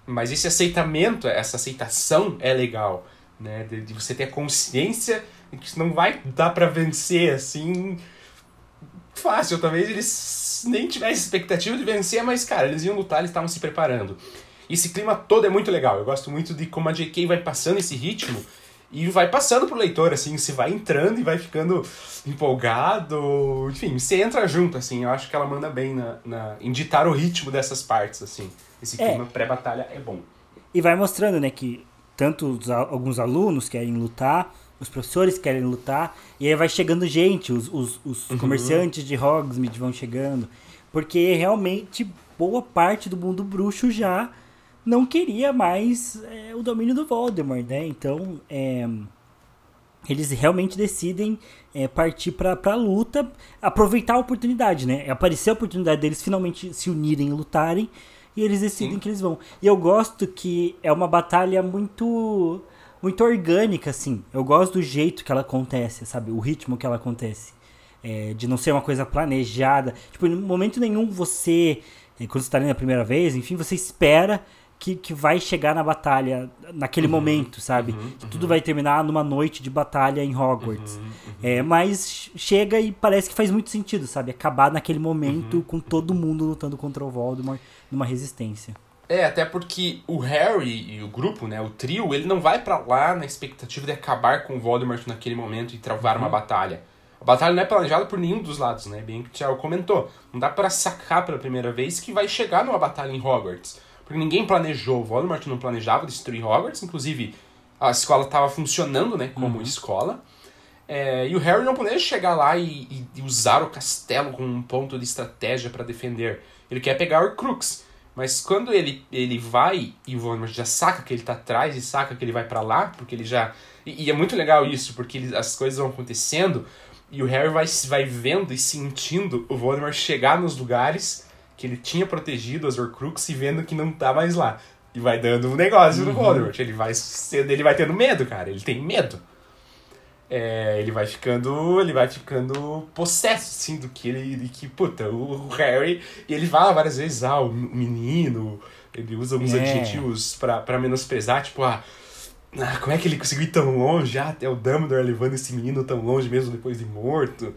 Mas esse aceitamento, essa aceitação é legal, né? De, de você ter a consciência de que isso não vai dar pra vencer assim fácil. Talvez eles nem tivessem expectativa de vencer, mas cara, eles iam lutar, eles estavam se preparando. Esse clima todo é muito legal. Eu gosto muito de como a JK vai passando esse ritmo e vai passando pro leitor, assim, você vai entrando e vai ficando empolgado. Enfim, você entra junto, assim. Eu acho que ela manda bem na, na, em ditar o ritmo dessas partes, assim. Esse É. clima pré-batalha é bom. E vai mostrando, né, que tanto os alguns alunos querem lutar, os professores querem lutar, e aí vai chegando gente, os, os, os Uhum. comerciantes de Hogsmeade vão chegando, porque realmente boa parte do mundo bruxo já não queria mais é, o domínio do Voldemort, né? Então, é, eles realmente decidem é, partir pra, pra luta, aproveitar a oportunidade, né? Aparecer a oportunidade deles finalmente se unirem e lutarem, e eles decidem Sim. que eles vão. E eu gosto que é uma batalha muito muito orgânica, assim. Eu gosto do jeito que ela acontece, sabe? O ritmo que ela acontece. É, de não ser uma coisa planejada. Tipo, em momento nenhum você, quando você tá lendo a primeira vez, enfim, você espera que, que vai chegar na batalha naquele uhum, momento, sabe? Uhum, que tudo uhum. vai terminar numa noite de batalha em Hogwarts. Uhum, uhum. É, mas chega e parece que faz muito sentido, sabe? Acabar naquele momento uhum, com todo mundo lutando contra o Voldemort numa resistência. É, até porque o Harry e o grupo, né, o trio, ele não vai para lá na expectativa de acabar com o Voldemort naquele momento e travar uma batalha. A batalha não é planejada por nenhum dos lados, né? Bem que o Thiago comentou. Não dá para sacar pela primeira vez que vai chegar numa batalha em Hogwarts. Porque ninguém planejou, o Voldemort não planejava destruir Hogwarts, inclusive a escola estava funcionando, né, como uhum. escola. É, e o Harry não planeja chegar lá e, e, usar o castelo como um ponto de estratégia para defender. Ele quer pegar o Crux. Mas quando ele, ele vai e o Voldemort já saca que ele tá atrás e saca que ele vai para lá, porque ele já. E, e, é muito legal isso, porque ele, as coisas vão acontecendo e o Harry vai, vai vendo e sentindo o Voldemort chegar nos lugares que ele tinha protegido as Horcrux e vendo que não tá mais lá. E vai dando um negócio uhum. no Voldemort. Ele vai, ele vai tendo medo, cara. Ele tem medo. É, ele vai ficando. Ele vai ficando possesso, assim, do que ele. De que, puta, o, Harry. E ele fala várias vezes, ah, o menino. Ele usa alguns é. adjetivos para menosprezar, tipo, ah, ah, como é que ele conseguiu ir tão longe? Ah, até o Dumbledore levando esse menino tão longe mesmo depois de morto.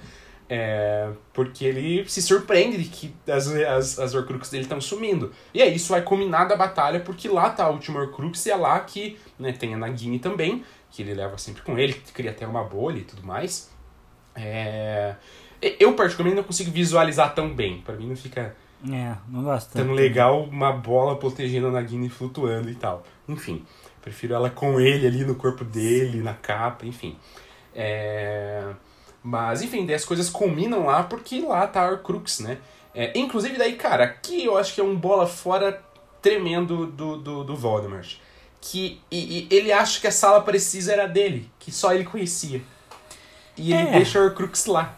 É, porque ele se surpreende de que as, as, as Horcruxes dele estão sumindo. E aí isso vai culminar da batalha, porque lá tá a última Horcrux e é lá que né, tem a Nagini também, que ele leva sempre com ele, que cria até uma bolha e tudo mais. É, eu particularmente não consigo visualizar tão bem, para mim não fica é, não gosto tão legal uma bola protegendo a Nagini flutuando e tal. Enfim, prefiro ela com ele ali no corpo dele, na capa, enfim. É... Mas, enfim, daí as coisas culminam lá porque lá tá a Horcrux, né? É, inclusive, daí, cara, aqui eu acho que é um bola fora tremendo do, do, do Voldemort. Que e, e ele acha que a sala precisa era dele, que só ele conhecia. E ele é. deixa a Horcrux lá.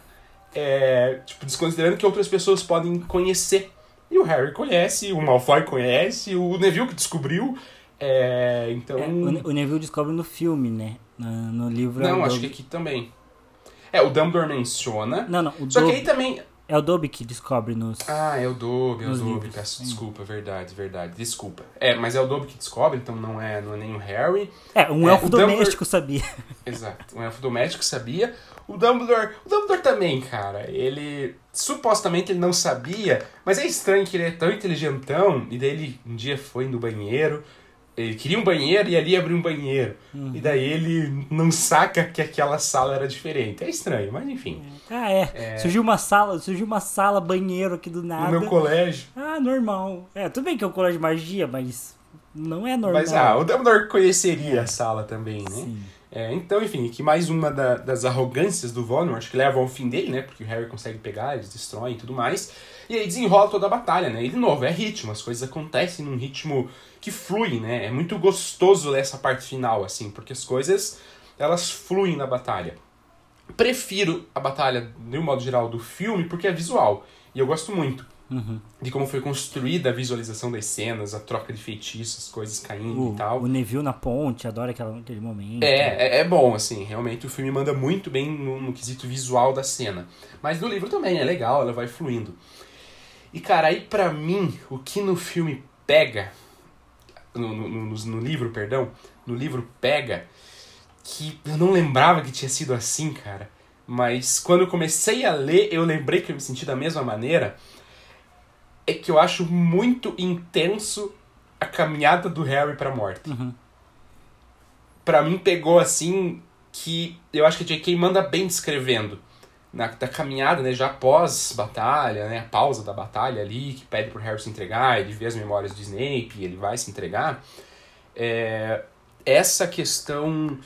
É, tipo, desconsiderando que outras pessoas podem conhecer. E o Harry conhece, o Malfoy conhece, o Neville que descobriu. É, então... É, o Neville descobre no filme, né? No, no livro... Não, acho que aqui também. É, o Dumbledore menciona. Não, não. O Só Dobby, que aí também. É o Dobby que descobre nos. Ah, é o Dobby, é o Dobby. Livros. Peço desculpa, verdade, verdade. Desculpa. É, mas é o Dobby que descobre, então não é, não é nem o Harry. É, um é, elfo doméstico Dumbledore... sabia. Exato, um elfo doméstico sabia. O Dumbledore. O Dumbledore também, cara. Ele. Supostamente ele não sabia, mas é estranho que ele é tão inteligentão. E daí ele um dia foi no banheiro, ele queria um banheiro e ali abriu um banheiro. Uhum. E daí ele não saca que aquela sala era diferente. É estranho, mas enfim. Ah, é. é. Surgiu uma sala, surgiu uma sala, banheiro aqui do nada. No meu colégio. Ah, normal. É, tudo bem que é um colégio de magia, mas não é normal. Mas ah, o Dumbledore conheceria a sala também, né? Sim. É, então, enfim, que mais uma da, das arrogâncias do Voldemort que leva ao fim dele, né? Porque o Harry consegue pegar, eles destroem e tudo mais. E aí desenrola toda a batalha, né? E de novo, é ritmo, as coisas acontecem num ritmo que flui, né? É muito gostoso ler essa parte final, assim, porque as coisas elas fluem na batalha. Prefiro a batalha, de um modo geral, do filme porque é visual. E eu gosto muito uhum. de como foi construída a visualização das cenas, a troca de feitiços, as coisas caindo o, e tal. O Neville na ponte, adoro aquela, aquele momento. É, é, é, bom, assim, realmente o filme manda muito bem no, no quesito visual da cena. Mas no livro também é legal, ela vai fluindo. E cara, aí pra mim, o que no filme pega no, no, no, no livro, perdão, no livro pega, que eu não lembrava que tinha sido assim, cara. Mas quando eu comecei a ler, eu lembrei que eu me senti da mesma maneira. É que eu acho muito intenso a caminhada do Harry pra morte. Uhum. Pra mim pegou assim que eu acho que a J.K. manda bem descrevendo na, da caminhada, né, já pós batalha, né, a pausa da batalha ali, que pede pro Harry se entregar, ele vê as memórias do Snape, ele vai se entregar, é, essa questão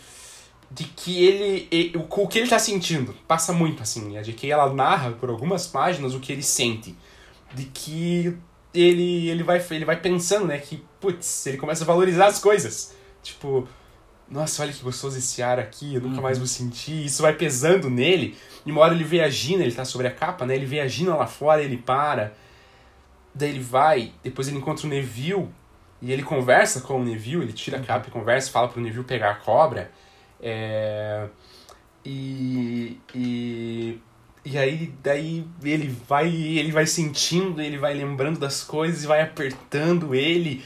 de que ele, ele o, que ele está sentindo passa muito assim, a que ela narra por algumas páginas o que ele sente, de que ele ele vai ele vai pensando, né, que putz, ele começa a valorizar as coisas, tipo nossa, olha que gostoso esse ar aqui, eu nunca mais vou sentir. Isso vai pesando nele. E uma hora ele vê a Gina, ele tá sobre a capa, né? Ele vê a Gina lá fora, ele para. Daí ele vai, depois ele encontra o Neville e ele conversa com o Neville, ele tira a capa e conversa, fala pro Neville pegar a cobra. É... E, e, e aí daí ele vai ele vai sentindo, ele vai lembrando das coisas e vai apertando ele.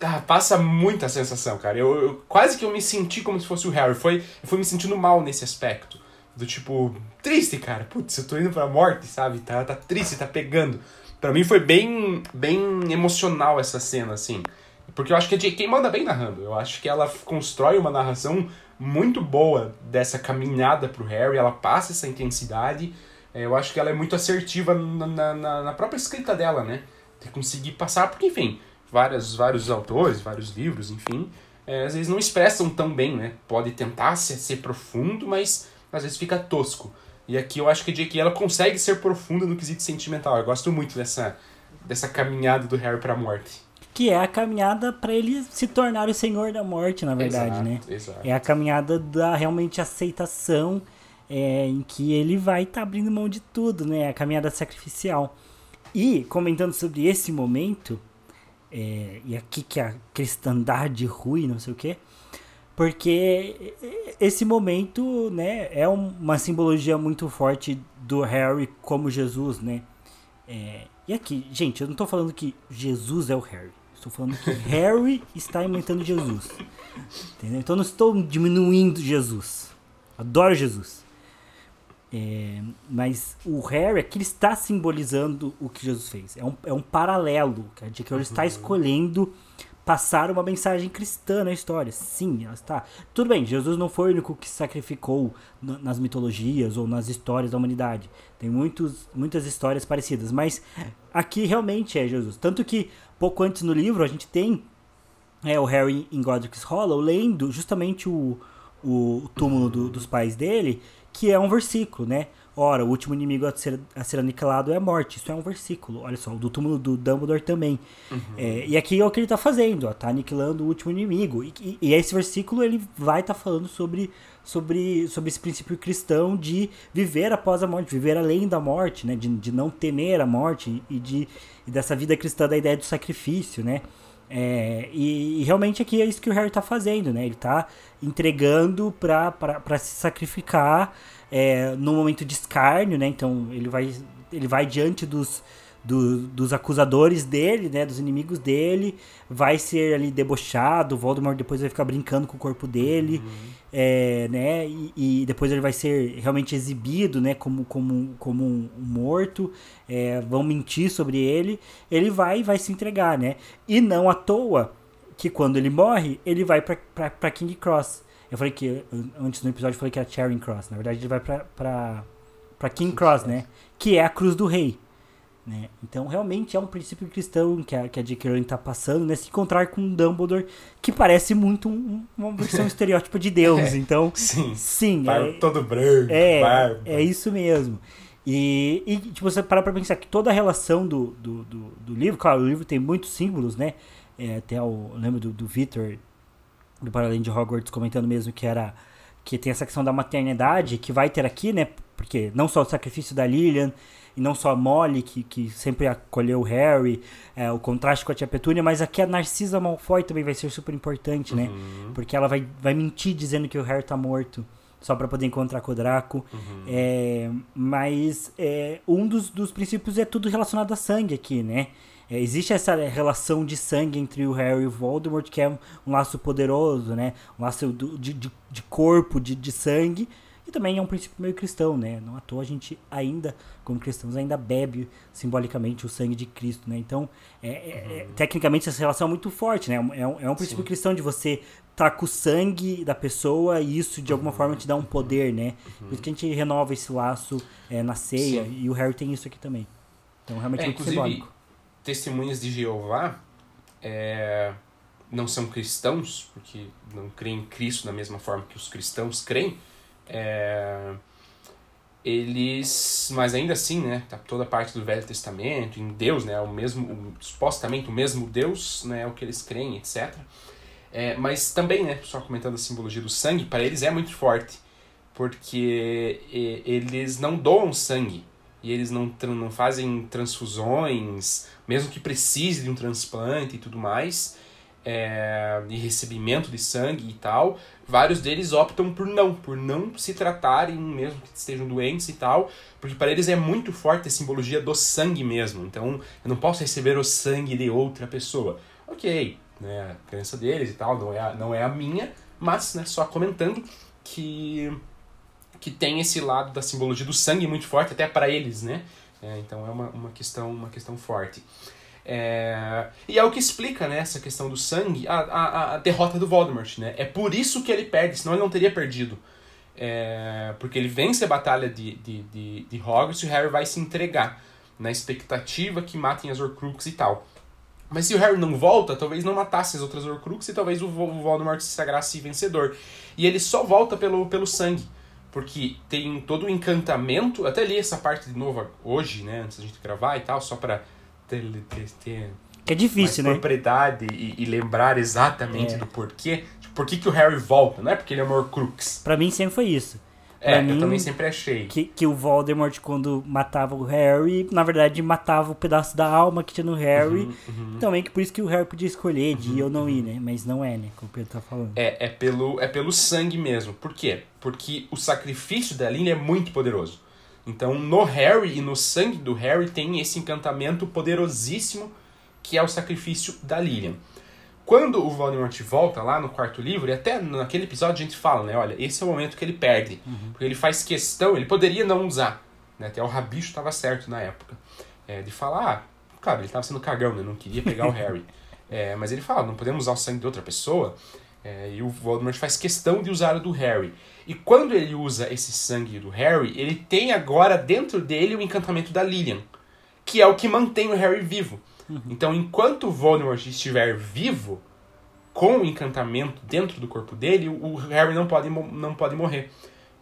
Ah, passa muita sensação, cara. Eu, eu, quase que eu me senti como se fosse o Harry. Foi, eu fui me sentindo mal nesse aspecto. Do tipo, triste, cara. Putz, eu tô indo pra morte, sabe? Tá, tá triste, tá pegando. Pra mim foi bem, bem emocional essa cena, assim. Porque eu acho que a J.K. manda bem narrando. Eu acho que ela constrói uma narração muito boa dessa caminhada pro Harry. Ela passa essa intensidade. É, eu acho que ela é muito assertiva na, na, na própria escrita dela, né? De conseguir passar, porque, enfim, várias, vários autores, vários livros, enfim, é, às vezes não expressam tão bem, né? Pode tentar ser, ser profundo, mas às vezes fica tosco. E aqui eu acho que a J.K. ela consegue ser profunda no quesito sentimental. Eu gosto muito dessa, dessa caminhada do Harry pra morte. Que é a caminhada para ele se tornar o senhor da morte, na verdade, exato, né? Exato. É a caminhada da realmente aceitação é, em que ele vai estar tá abrindo mão de tudo, né? A caminhada sacrificial. E, comentando sobre esse momento, é, e aqui que a cristandade ruim, não sei o quê, porque esse momento, né, é uma simbologia muito forte do Harry como Jesus, né? É, e aqui, gente, eu não estou falando que Jesus é o Harry. Estou falando que Harry está imitando Jesus. Entendeu? Então eu não estou diminuindo Jesus. Adoro Jesus. É, mas o Harry aqui ele está simbolizando o que Jesus fez. É um, é um paralelo. Que a J.K. Rowling está uhum. escolhendo passar uma mensagem cristã na história. Sim, ela está. Tudo bem, Jesus não foi o único que se sacrificou nas mitologias ou nas histórias da humanidade. Tem muitos, muitas histórias parecidas, mas aqui realmente é Jesus. Tanto que pouco antes no livro a gente tem é, o Harry em Godric's Hollow lendo justamente o, o túmulo do, dos pais dele, que é um versículo, né? Ora, o último inimigo a ser, a ser aniquilado é a morte. Isso é um versículo. Olha só, do túmulo do Dumbledore também. Uhum. É, e aqui é o que ele está fazendo, ó, tá aniquilando o último inimigo. E, e, e esse versículo ele vai estar tá falando sobre, sobre, sobre esse princípio cristão de viver após a morte, viver além da morte, né? De, de não temer a morte e, de, e dessa vida cristã da ideia do sacrifício, né? É, e, e, realmente aqui é isso que o Harry está fazendo, né? Ele está entregando para se sacrificar é, no momento de escárnio, né? Então ele vai, ele vai diante dos, do, dos acusadores dele, né? Dos inimigos dele, vai ser ali debochado, Voldemort depois vai ficar brincando com o corpo dele, uhum. é, né? E, e, depois ele vai ser realmente exibido, né? Como, como, como um morto, é, vão mentir sobre ele, ele vai vai se entregar, né? E não à toa que quando ele morre, ele vai para King Cross. Eu falei que, antes no episódio, eu falei que era Charing Cross. Na verdade, ele vai pra King Cross, né? Que é a cruz do rei. Né? Então, realmente é um princípio cristão que a, que a J.K. Rowling tá passando, né? Se encontrar com um Dumbledore que parece muito um, uma versão estereótipa de Deus. É, então, sim. sim é, todo branco, é, barba. É isso mesmo. E, e tipo, você parar pra pensar que toda a relação do, do, do, do livro, claro, o livro tem muitos símbolos, né? É, até o, eu lembro do, do Victor do Paralelo de Hogwarts comentando mesmo que era que tem essa questão da maternidade que vai ter aqui, né? Porque não só o sacrifício da Lilian e não só a Molly, que, que sempre acolheu o Harry, é, o contraste com a tia Petúnia, mas aqui a Narcisa Malfoy também vai ser super importante, né? Uhum. Porque ela vai, vai mentir dizendo que o Harry tá morto só para poder encontrar com o Draco. Uhum. É, mas é, um dos, dos princípios é tudo relacionado a sangue aqui, né? É, existe essa relação de sangue entre o Harry e o Voldemort, que é um, um laço poderoso, né? Um laço do, de, de, de, corpo, de, de sangue. E também é um princípio meio cristão, né? Não à toa a gente ainda, como cristãos, ainda bebe simbolicamente o sangue de Cristo, né? Então, é, é, é tecnicamente essa relação é muito forte, né? É um, é um princípio Sim. cristão de você tá com o sangue da pessoa e isso de alguma uhum. forma te dá um poder, né? Uhum. Por isso que a gente renova esse laço é, na ceia Sim. e o Harry tem isso aqui também. Então, realmente é, muito simbólico testemunhas de Jeová é, não são cristãos, porque não creem em Cristo da mesma forma que os cristãos creem, é, eles, mas ainda assim, né, tá toda a parte do Velho Testamento, em Deus, né, o mesmo, o, supostamente o mesmo Deus, né, é o que eles creem, etc. É, mas também, né, só comentando a simbologia do sangue, para eles é muito forte, porque eles não doam sangue, e eles não, não fazem transfusões, mesmo que precise de um transplante e tudo mais, é, de recebimento de sangue e tal, vários deles optam por não, por não se tratarem, mesmo que estejam doentes e tal, porque para eles é muito forte a simbologia do sangue mesmo. Então, eu não posso receber o sangue de outra pessoa. Ok, né, a crença deles e tal, não é a, não é a minha, mas né, só comentando que que tem esse lado da simbologia do sangue muito forte até para eles, né? É, então é uma, uma questão uma questão forte. É... E é o que explica né, essa questão do sangue, a, a, a derrota do Voldemort. Né? É por isso que ele perde, senão ele não teria perdido. É... Porque ele vence a batalha de, de, de, de Hogwarts e o Harry vai se entregar, na expectativa que matem as Horcruxes e tal. Mas se o Harry não volta, talvez não matasse as outras Horcruxes e talvez o Voldemort se sagrasse vencedor. E ele só volta pelo, pelo sangue. Porque tem todo o encantamento. Até li essa parte de novo hoje, né? Antes da gente gravar e tal, só para ter, ter, ter que é difícil, né? propriedade e, e lembrar exatamente é. do porquê. Tipo, por que, que o Harry volta? Não é porque ele é o Horcrux. Pra mim sempre foi isso. É, mim, eu também sempre achei. Que, que o Voldemort, quando matava o Harry, na verdade matava o pedaço da alma que tinha no Harry. Uhum, uhum. Também que por isso que o Harry podia escolher de uhum, ir ou não ir, né? Mas não é, né? Como o Pedro tá falando. É, é pelo, é pelo sangue mesmo. Por quê? Porque o sacrifício da Lily é muito poderoso. Então, no Harry e no sangue do Harry tem esse encantamento poderosíssimo que é o sacrifício da Lilian. Quando o Voldemort volta lá no quarto livro, e até naquele episódio a gente fala, né? Olha, esse é o momento que ele perde. Uhum. Porque ele faz questão, ele poderia não usar. Né? Até o Rabicho estava certo na época. É, de falar, ah, claro, ele estava sendo cagão, né? Não queria pegar o Harry. É, mas ele fala, não podemos usar o sangue de outra pessoa. É, e o Voldemort faz questão de usar o do Harry. E quando ele usa esse sangue do Harry, ele tem agora dentro dele o encantamento da Lilian, que é o que mantém o Harry vivo. Uhum. Então, enquanto o Voldemort estiver vivo, com o encantamento dentro do corpo dele, o Harry não pode, não pode morrer.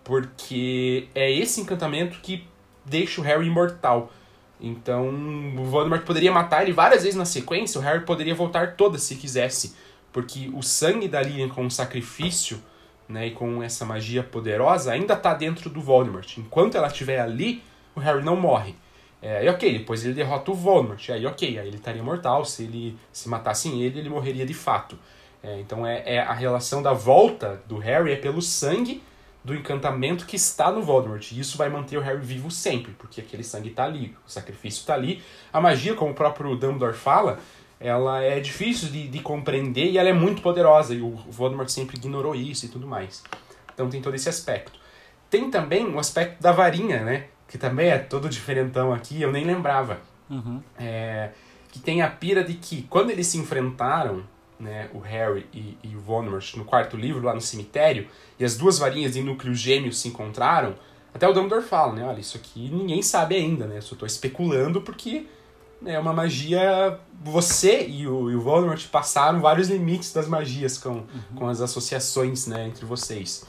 Porque é esse encantamento que deixa o Harry imortal. Então, o Voldemort poderia matar ele várias vezes na sequência, o Harry poderia voltar todas se quisesse. Porque o sangue da Lilian com o sacrifício né, e com essa magia poderosa, ainda está dentro do Voldemort. Enquanto ela estiver ali, o Harry não morre. É, e ok, depois ele derrota o Voldemort. Aí ok, aí ele estaria mortal. Se ele se matassem ele, ele morreria de fato. É, então é, é, a relação da volta do Harry é pelo sangue do encantamento que está no Voldemort. E isso vai manter o Harry vivo sempre, porque aquele sangue está ali, o sacrifício está ali. A magia, como o próprio Dumbledore fala, ela é difícil de, de compreender e ela é muito poderosa, e o Voldemort sempre ignorou isso e tudo mais. Então tem todo esse aspecto. Tem também o aspecto da varinha, né? Que também é todo diferentão aqui, eu nem lembrava. Uhum. É, que tem a pira de que quando eles se enfrentaram, né, o Harry e, e o Voldemort no quarto livro, lá no cemitério, e as duas varinhas de núcleo gêmeo se encontraram, até o Dumbledore fala, né? Olha, isso aqui ninguém sabe ainda, né? Eu só tô especulando porque é uma magia. Você e o, e o Voldemort passaram vários limites das magias com, uhum. com as associações né, entre vocês.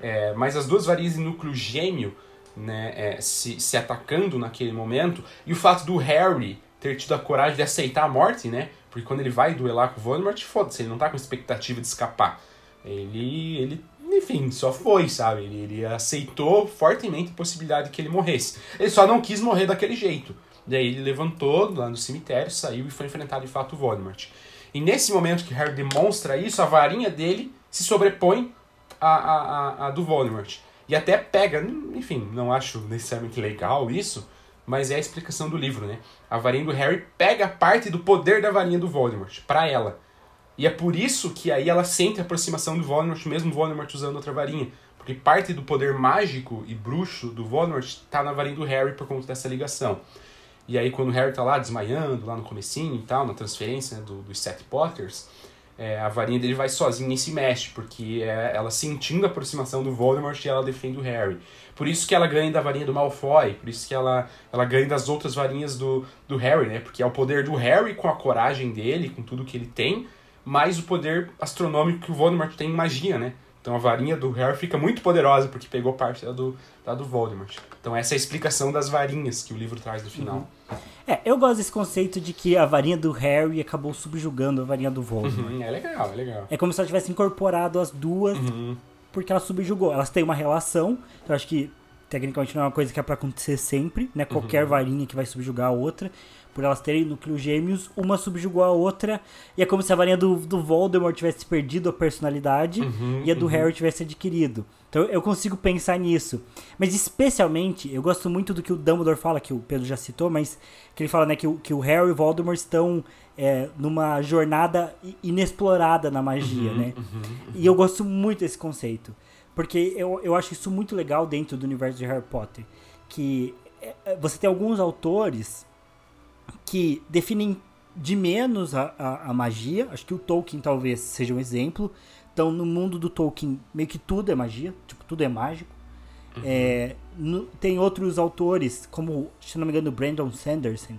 É, mas as duas varinhas de núcleo gêmeo né, é, se, se atacando naquele momento, e o fato do Harry ter tido a coragem de aceitar a morte, né? Porque quando ele vai duelar com o Voldemort, foda-se, ele não tá com expectativa de escapar. Ele, ele enfim, só foi, sabe? Ele, ele aceitou fortemente a possibilidade de que ele morresse. Ele só não quis morrer daquele jeito. Daí ele levantou lá no cemitério, saiu e foi enfrentar de fato o Voldemort. E nesse momento que Harry demonstra isso, a varinha dele se sobrepõe à, à, à do Voldemort. E até pega, enfim, não acho necessariamente legal isso, mas é a explicação do livro, né? A varinha do Harry pega parte do poder da varinha do Voldemort para ela. E é por isso que aí ela sente a aproximação do Voldemort, mesmo Voldemort usando outra varinha. Porque parte do poder mágico e bruxo do Voldemort está na varinha do Harry por conta dessa ligação. E aí quando o Harry tá lá desmaiando, lá no comecinho e tal, na transferência né, do, dos sete Potters, é, a varinha dele vai sozinha e se mexe, porque é ela sentindo a aproximação do Voldemort e ela defende o Harry. Por isso que ela ganha da varinha do Malfoy, por isso que ela, ela ganha das outras varinhas do, do Harry, né? Porque é o poder do Harry com a coragem dele, com tudo que ele tem, mais o poder astronômico que o Voldemort tem em magia, né? Então a varinha do Harry fica muito poderosa porque pegou parte da do, da do Voldemort. Então essa é a explicação das varinhas que o livro traz no final. Uhum. É, eu gosto desse conceito de que a varinha do Harry acabou subjugando a varinha do Voldemort. Uhum, é legal, é legal. É como se ela tivesse incorporado as duas Uhum. porque ela subjugou. Elas têm uma relação, eu acho que tecnicamente não é uma coisa que é pra acontecer sempre, né? Qualquer varinha que vai subjugar a outra. Por elas terem núcleos gêmeos, uma subjugou a outra. E é como se a varinha do, do Voldemort tivesse perdido a personalidade Uhum, e a do uhum. Harry tivesse adquirido. Então eu consigo pensar nisso. Mas especialmente, eu gosto muito do que o Dumbledore fala, que o Pedro já citou, mas que ele fala né, que, o, que o Harry e o Voldemort estão é, numa jornada inexplorada na magia, Uhum, né? E eu gosto muito desse conceito. Porque eu, eu acho isso muito legal dentro do universo de Harry Potter. Que é, é, você tem alguns autores que definem de menos a, a, a magia. Acho que o Tolkien talvez seja um exemplo. Então, no mundo do Tolkien, meio que tudo é magia. Tipo, tudo é mágico. É, no- tem outros autores, como, se não me engano, Brandon Sanderson.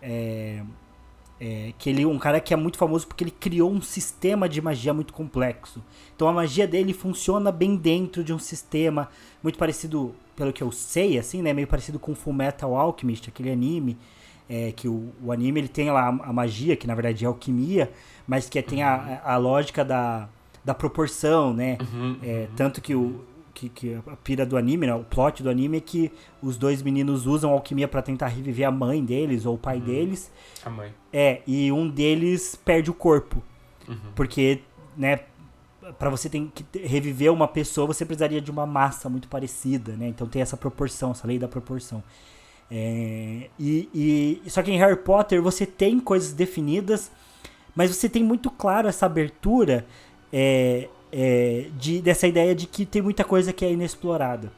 É, é, que ele é um cara que é muito famoso porque ele criou um sistema de magia muito complexo. Então a magia dele funciona bem dentro de um sistema muito parecido, pelo que eu sei, assim, né, meio parecido com Full Metal Alchemist, aquele anime, é, que o, o anime ele tem lá a magia, que na verdade é alquimia, mas que tem a, a lógica da, da proporção, né? Uhum, É, tanto que o que, que a pira do anime, né, o plot do anime é que os dois meninos usam alquimia pra tentar reviver a mãe deles ou o pai deles. A mãe. É, e um deles perde o corpo. Porque, né, pra você tem que reviver uma pessoa, você precisaria de uma massa muito parecida, né? Então tem essa proporção, essa lei da proporção. É, e, e só que em Harry Potter você tem coisas definidas, mas você tem muito claro essa abertura é, é, de, dessa ideia de que tem muita coisa que é inexplorada.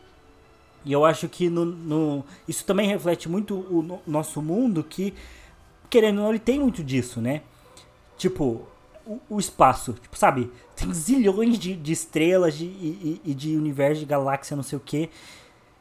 E eu acho que no, no- isso também reflete muito o no- nosso mundo, que, querendo ou não, ele tem muito disso, né? Tipo, o, o espaço, tipo, sabe? Tem zilhões de, de estrelas de, e, e- de universo, de galáxia, não sei o quê.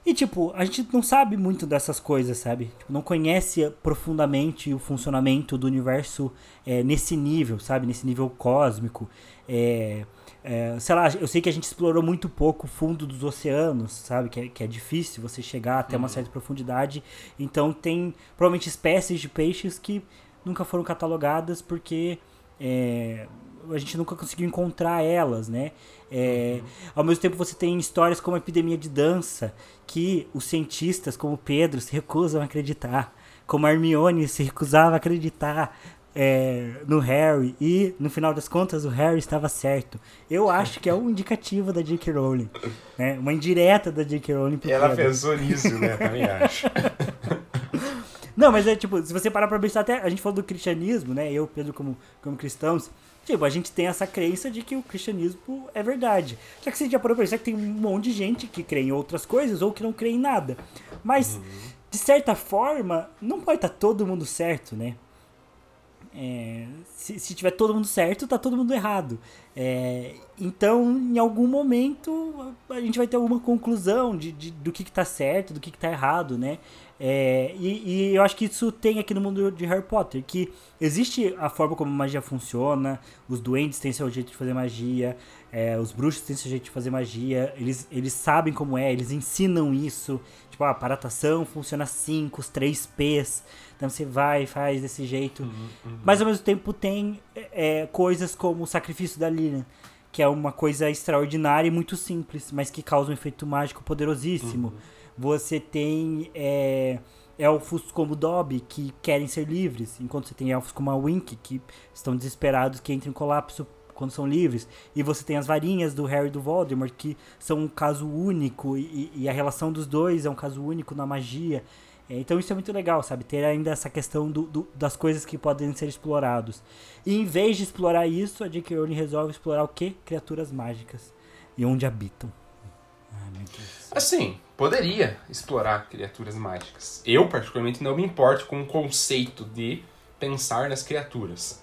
E, tipo, a gente não sabe muito dessas coisas, sabe? Tipo, não conhece profundamente o funcionamento do universo é, nesse nível, sabe? Nesse nível cósmico. É, é, sei lá, eu sei que a gente explorou muito pouco o fundo dos oceanos, sabe? Que é, que é difícil você chegar até uma certa profundidade. Então, tem provavelmente espécies de peixes que nunca foram catalogadas porque é, a gente nunca conseguiu encontrar elas, né? É, Ao mesmo tempo você tem histórias como a epidemia de dança, que os cientistas, como Pedro, se recusam a acreditar, como a Hermione se recusava a acreditar é, no Harry, e no final das contas o Harry estava certo. Eu acho que é um indicativo da J.K. Rowling, né? uma indireta da J.K. Rowling pro Ela Pedro. pensou nisso, né? Também acho. Não, mas é tipo, se você parar pra pensar, até a gente falou do cristianismo, né? Eu, Pedro, como, como cristãos, tipo, a gente tem essa crença de que o cristianismo é verdade. Só que gente já parou pra pensar que tem um monte de gente que crê em outras coisas ou que não crê em nada. Mas, de certa forma, não pode estar todo mundo certo, né? É, se, se tiver todo mundo certo, tá todo mundo errado. É, então, em algum momento, a gente vai ter alguma conclusão de, de- do que, que tá certo, do que, que tá errado, né? É, e, e eu acho que isso tem aqui no mundo de Harry Potter, que existe a forma como a magia funciona, os duendes têm seu jeito de fazer magia, é, os bruxos têm seu jeito de fazer magia, eles, eles sabem como é, eles ensinam isso. Tipo, a paratação funciona assim, com os três P's. Então você vai e faz desse jeito. Mas ao mesmo tempo tem é, coisas como o sacrifício da Lilian, que é uma coisa extraordinária e muito simples, mas que causa um efeito mágico poderosíssimo. Você tem é, elfos como Dobby, que querem ser livres, enquanto você tem elfos como a Wink, que estão desesperados, que entram em colapso quando são livres. E você tem as varinhas do Harry e do Voldemort, que são um caso único, e, e a relação dos dois é um caso único na magia. É, então isso é muito legal, sabe? Ter ainda essa questão do, do- das coisas que podem ser explorados. E em vez de explorar isso, a J.K. Rowling resolve explorar o quê? Criaturas mágicas. E onde habitam. Ai, meu Deus. Assim, poderia explorar criaturas mágicas. Eu, particularmente, não me importo com o conceito de pensar nas criaturas.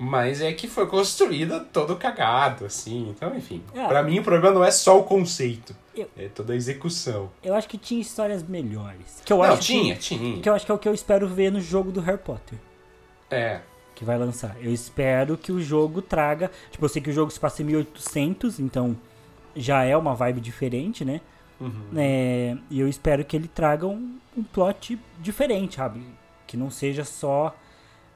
Mas é que foi construída todo cagado, assim. Então, enfim. É. Pra mim, o problema não é só o conceito. Eu- É toda a execução. Eu acho que tinha histórias melhores. Que eu não, acho tinha, que, tinha. que eu acho que é o que eu espero ver no jogo do Harry Potter. É. que vai lançar. Eu espero que o jogo traga. Tipo, eu sei que o jogo se passa em 1800, então já é uma vibe diferente, né? Uhum. É, e eu espero que ele traga um, um plot diferente, sabe? Que não seja só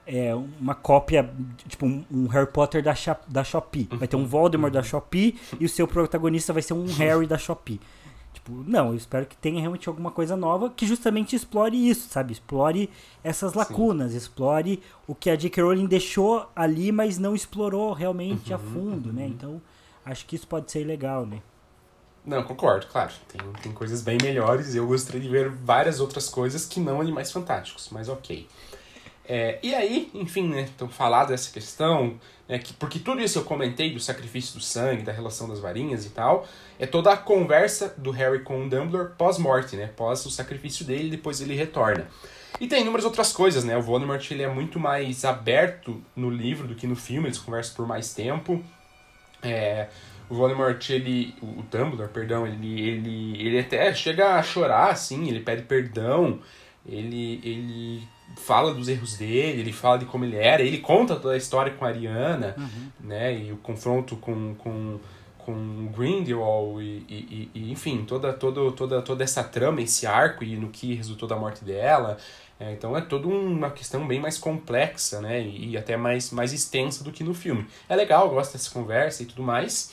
é, uma cópia, tipo um, um Harry Potter da, da Shopee. Vai ter um Voldemort da Shopee e o seu protagonista vai ser um Harry da Shopee. Tipo, não, eu espero que tenha realmente alguma coisa nova que justamente explore isso, sabe? Explore essas lacunas, Sim. explore o que a J.K. Rowling deixou ali, mas não explorou realmente uhum, a fundo, né? uhum. né? Então, acho que isso pode ser legal, né? Não, concordo, claro. Tem, tem coisas bem melhores. Eu gostaria de ver várias outras coisas que não Animais Fantásticos, mas ok. É, e aí, enfim, né, então falar dessa questão, né, que, porque tudo isso eu comentei do sacrifício do sangue, da relação das varinhas e tal, é toda a conversa do Harry com o Dumbledore pós-morte, né, pós o sacrifício dele, depois ele retorna. E tem inúmeras outras coisas, né, o Voldemort ele é muito mais aberto no livro do que no filme, eles conversam por mais tempo. É, o Voldemort, ele, o Dumbledore, perdão, ele, ele, ele até chega a chorar, assim, ele pede perdão, ele, ele fala dos erros dele, ele fala de como ele era, ele conta toda a história com a Ariana, uhum. né, e o confronto com, com, com Grindelwald e, e, e, enfim, toda, toda, toda, toda essa trama, esse arco e no que resultou da morte dela. É, então é toda uma questão bem mais complexa, né, e, e até mais, mais extensa do que no filme. É legal, gosto dessa conversa e tudo mais.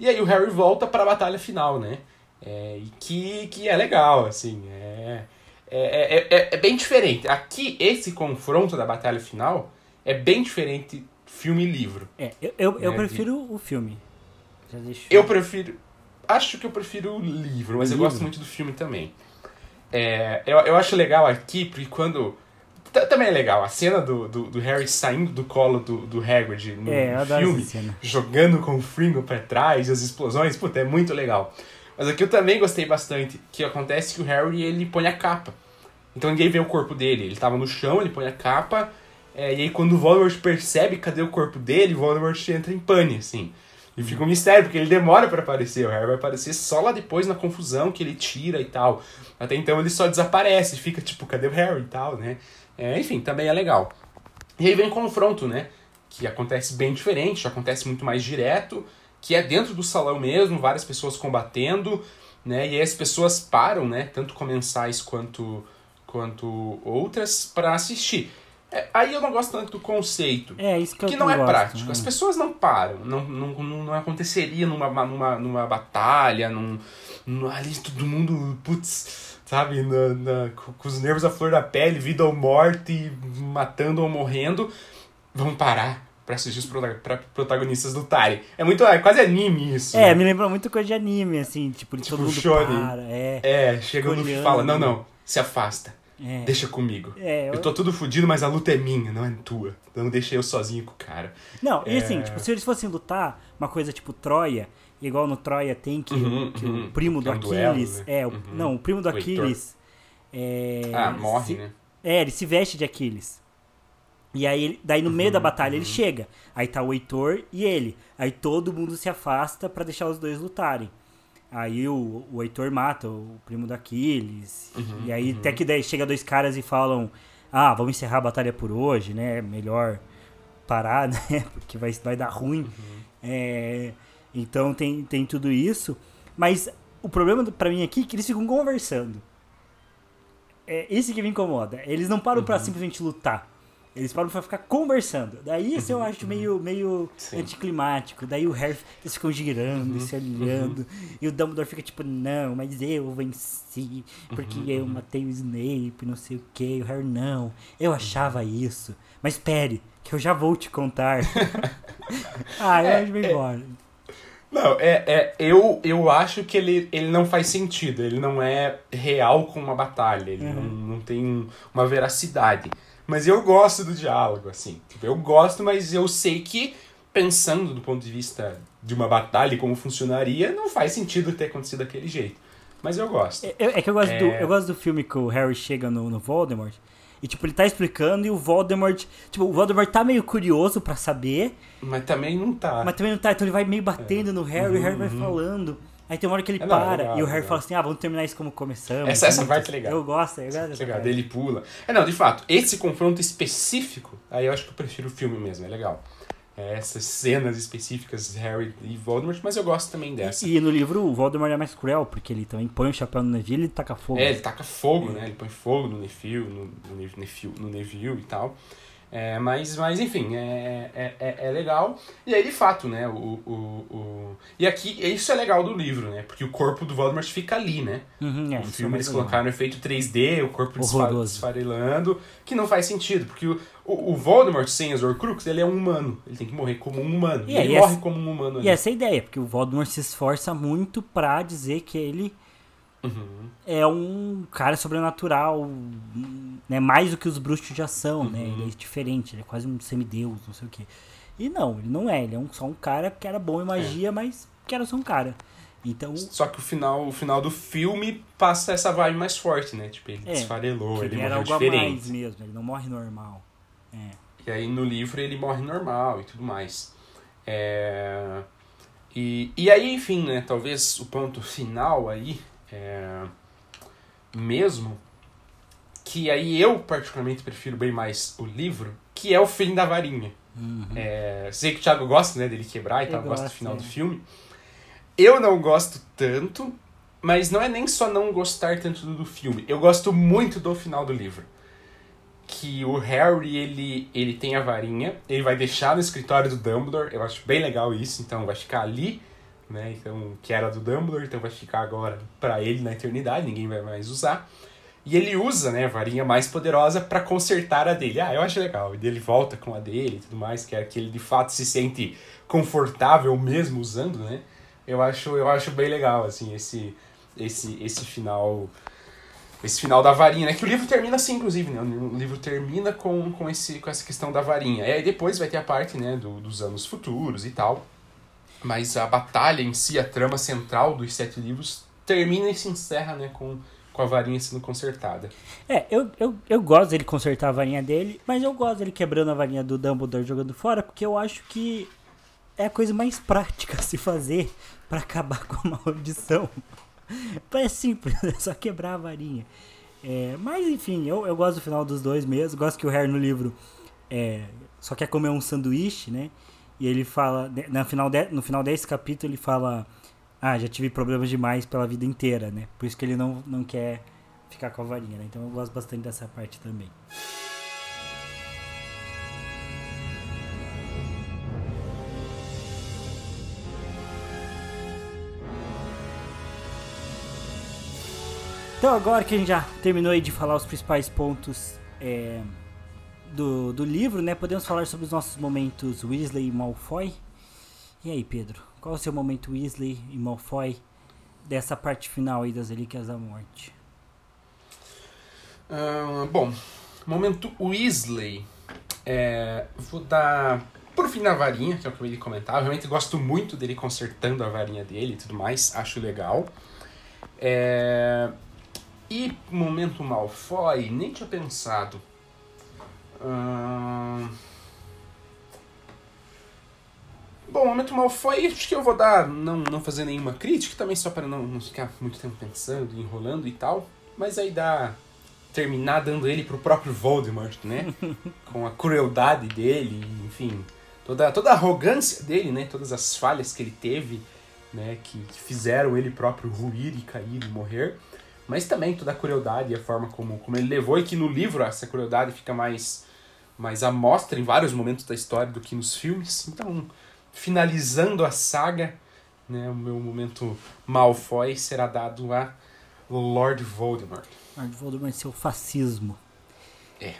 E aí o Harry volta para a batalha final, né, é, e que, que é legal, assim, é é, é, é, é, bem diferente. Aqui, esse confronto da batalha final é bem diferente filme e livro. É, eu, eu, eu né, prefiro de... o filme. Eu prefiro. Acho que eu prefiro o livro, mas eu gosto muito do filme também. É, eu, eu acho legal aqui, porque quando. Também é legal, a cena do, do, do Harry saindo do colo do, do Hagrid no, é, filme, jogando com o Fringo pra trás e as explosões, puta, é muito legal. Mas aqui eu também gostei bastante, que acontece que o Harry, ele põe a capa. Então ninguém vê o corpo dele. Ele tava no chão, ele põe a capa, é, e aí quando o Voldemort percebe cadê o corpo dele, o Voldemort entra em pane, assim. E fica um mistério, porque ele demora para aparecer. O Harry vai aparecer só lá depois na confusão que ele tira e tal. Até então ele só desaparece, fica tipo, cadê o Harry e tal, né? É, enfim, também é legal. E aí vem o confronto, né? Que acontece bem diferente, acontece muito mais direto que é dentro do salão mesmo, várias pessoas combatendo, né? E aí as pessoas param, né? Tanto comensais quanto, quanto outras, para assistir. É, aí eu não gosto tanto do conceito. É, isso que, que eu não é gosto, prático. Né? As pessoas não param. Não, não, não aconteceria numa, numa, numa batalha, num, num, ali todo mundo, putz, sabe, na, na, com os nervos à flor da pele, vida ou morte, matando ou morrendo. Vamos parar pra assistir os protagonistas lutarem. É muito. É quase anime isso. É, né? me lembra muito coisa de anime, assim, tipo, de tipo, todo mundo Shonen. para. É, é chega no e fala: não, não, se afasta. É. Deixa comigo. É, eu... eu tô tudo fodido, mas a luta é minha, não é tua. Então deixa eu sozinho com o cara. Não, é... e assim, tipo, se eles fossem lutar, uma coisa tipo Troia, igual no Troia tem que, uhum, que uhum. o primo do é um Aquiles. Duelo, né? É, o, uhum. não, o primo do Aquiles. É, ah, morre, se, né? É, ele se veste de Aquiles. E aí, daí no meio uhum, da batalha uhum. ele chega. Aí tá o Heitor e ele. Aí todo mundo se afasta para deixar os dois lutarem. Aí o, o Heitor mata o primo da Aquiles. Uhum, e aí até uhum. que daí chega dois caras e falam: Ah, vamos encerrar a batalha por hoje, né? Melhor parar, né? Porque vai, vai dar ruim. Uhum. É, então tem, tem tudo isso. Mas o problema para mim aqui é que eles ficam conversando. É esse que me incomoda. Eles não param uhum. para simplesmente lutar. Eles param pra ficar conversando. Daí isso eu acho meio, meio anticlimático. Daí o Harry eles ficam girando, uhum, se olhando. Uhum. E o Dumbledore fica tipo, não, mas eu venci. Porque uhum, eu uhum. matei o Snape, não sei o que. O Harry, não. Eu achava isso. Mas espere, que eu já vou te contar. ah, eu é, acho bem é... embora. Não, é, é eu, eu acho que ele, ele não faz sentido. Ele não é real com uma batalha. Ele uhum. não, não tem uma veracidade. Mas eu gosto do diálogo, assim. Tipo, eu gosto, mas eu sei que, pensando do ponto de vista de uma batalha e como funcionaria, não faz sentido ter acontecido daquele jeito. Mas eu gosto. É, é que eu gosto, é... Do, eu gosto do filme que o Harry chega no, no Voldemort. E, tipo, ele tá explicando e o Voldemort... Tipo, o Voldemort tá meio curioso para saber. Mas também não tá. Mas também não tá. Então ele vai meio batendo é. no Harry uhum, e o Harry vai uhum. falando. Aí tem uma hora que ele é, para legal, e o Harry legal. fala assim: ah, vamos terminar isso como começamos. Essa, essa parte é legal. Eu gosto, eu gosto legal, Ele pula. É, não, de fato, esse confronto específico, aí eu acho que eu prefiro o filme mesmo, é legal. é, essas cenas específicas Harry e Voldemort, mas eu gosto também dessa. E, e, no livro o Voldemort é mais cruel, porque ele também põe o chapéu no Neville e taca fogo. É, ele taca fogo, né? Ele põe fogo no Neville, no, no, Neville, no Neville e tal. É, mas, mas enfim, é, é, é, é, legal. E aí, de fato, né? O, o, o... E aqui, isso é legal do livro, né? Porque o corpo do Voldemort fica ali, né? Uhum, é, no filme eles colocaram o efeito 3D, o corpo desfarelando, que não faz sentido, porque o, o, o Voldemort sem as Horcrux, ele é um humano. Ele tem que morrer como um humano. E, ele morre essa, como um humano. E ali. essa é a ideia, porque o Voldemort se esforça muito pra dizer que ele Uhum. É um cara sobrenatural, né? Mais do que os bruxos já são, uhum. né? Ele é diferente, ele é quase um semideus, não sei o quê. E não, ele não é, ele é um, só um cara que era bom em magia, é. mas que era só um cara. Então... Só que o final, o final do filme passa essa vibe mais forte, né? Tipo, ele é, desfarelou, ele, ele algo diferente. Mais mesmo, ele não morre normal. É. E aí no livro ele morre normal e tudo mais. É... E, e aí, enfim, né? Talvez o ponto final aí é, mesmo, que aí eu particularmente prefiro bem mais o livro, que é o fim da varinha. Uhum. É, sei que o Thiago gosta né, dele quebrar e tal, gosta do final é. do filme. Eu não gosto tanto, mas não é nem só não gostar tanto do filme. Eu gosto muito do final do livro. Que o Harry, ele, ele tem a varinha, ele vai deixar no escritório do Dumbledore. Eu acho bem legal isso, então vai ficar ali né? Então, que era do Dumbledore, então vai ficar agora para ele na eternidade, ninguém vai mais usar. E ele usa, né, a varinha mais poderosa para consertar a dele. Ah, eu acho legal. E ele volta com a dele e tudo mais, que é que ele de fato se sente confortável mesmo usando, né? Eu acho, eu acho bem legal assim esse esse esse final esse final da varinha, né? Que o livro termina assim, inclusive, né? O livro termina com, com, esse, com essa questão da varinha. E aí depois vai ter a parte, né, do, dos anos futuros e tal. Mas a batalha em si, a trama central dos sete livros, termina e se encerra né, com, com a varinha sendo consertada. É, eu, eu, eu gosto dele consertar a varinha dele, mas eu gosto dele quebrando a varinha do Dumbledore jogando fora, porque eu acho que é a coisa mais prática a se fazer para acabar com a maldição. É simples, é só quebrar a varinha. É, mas enfim, eu, eu gosto do final dos dois mesmo. Gosto que o Harry no livro é, só quer comer um sanduíche, né? E ele fala, no final, de, no final desse capítulo, ele fala: Ah, já tive problemas demais pela vida inteira, né? Por isso que ele não, não quer ficar com a varinha, né? Então eu gosto bastante dessa parte também. Então agora que a gente já terminou de falar os principais pontos é, do, do livro, né? Podemos falar sobre os nossos momentos Weasley e Malfoy. E aí, Pedro, qual o seu momento Weasley e Malfoy dessa parte final aí das Relíquias da Morte? Uh, bom, momento Weasley. É, vou dar por fim na varinha, que é o que eu ia comentar. Eu realmente gosto muito dele consertando a varinha dele e tudo mais, acho legal. É, e momento Malfoy, nem tinha pensado. Hum... Bom, o momento mal foi, acho que eu vou dar, não, não fazer nenhuma crítica, também só para não, não ficar muito tempo pensando, enrolando e tal, mas aí dá, terminar dando ele pro próprio Voldemort, né? Com a crueldade dele, enfim, toda, toda a arrogância dele, né? Todas as falhas que ele teve, né? Que, que fizeram ele próprio ruir e cair e morrer, mas também toda a crueldade e a forma como, como ele levou, e que no livro essa crueldade fica mais mais à mostra em vários momentos da história do que nos filmes. Então, finalizando a saga, né, o meu momento Malfoy será dado a Lord Voldemort. Lord Voldemort seu fascismo. É.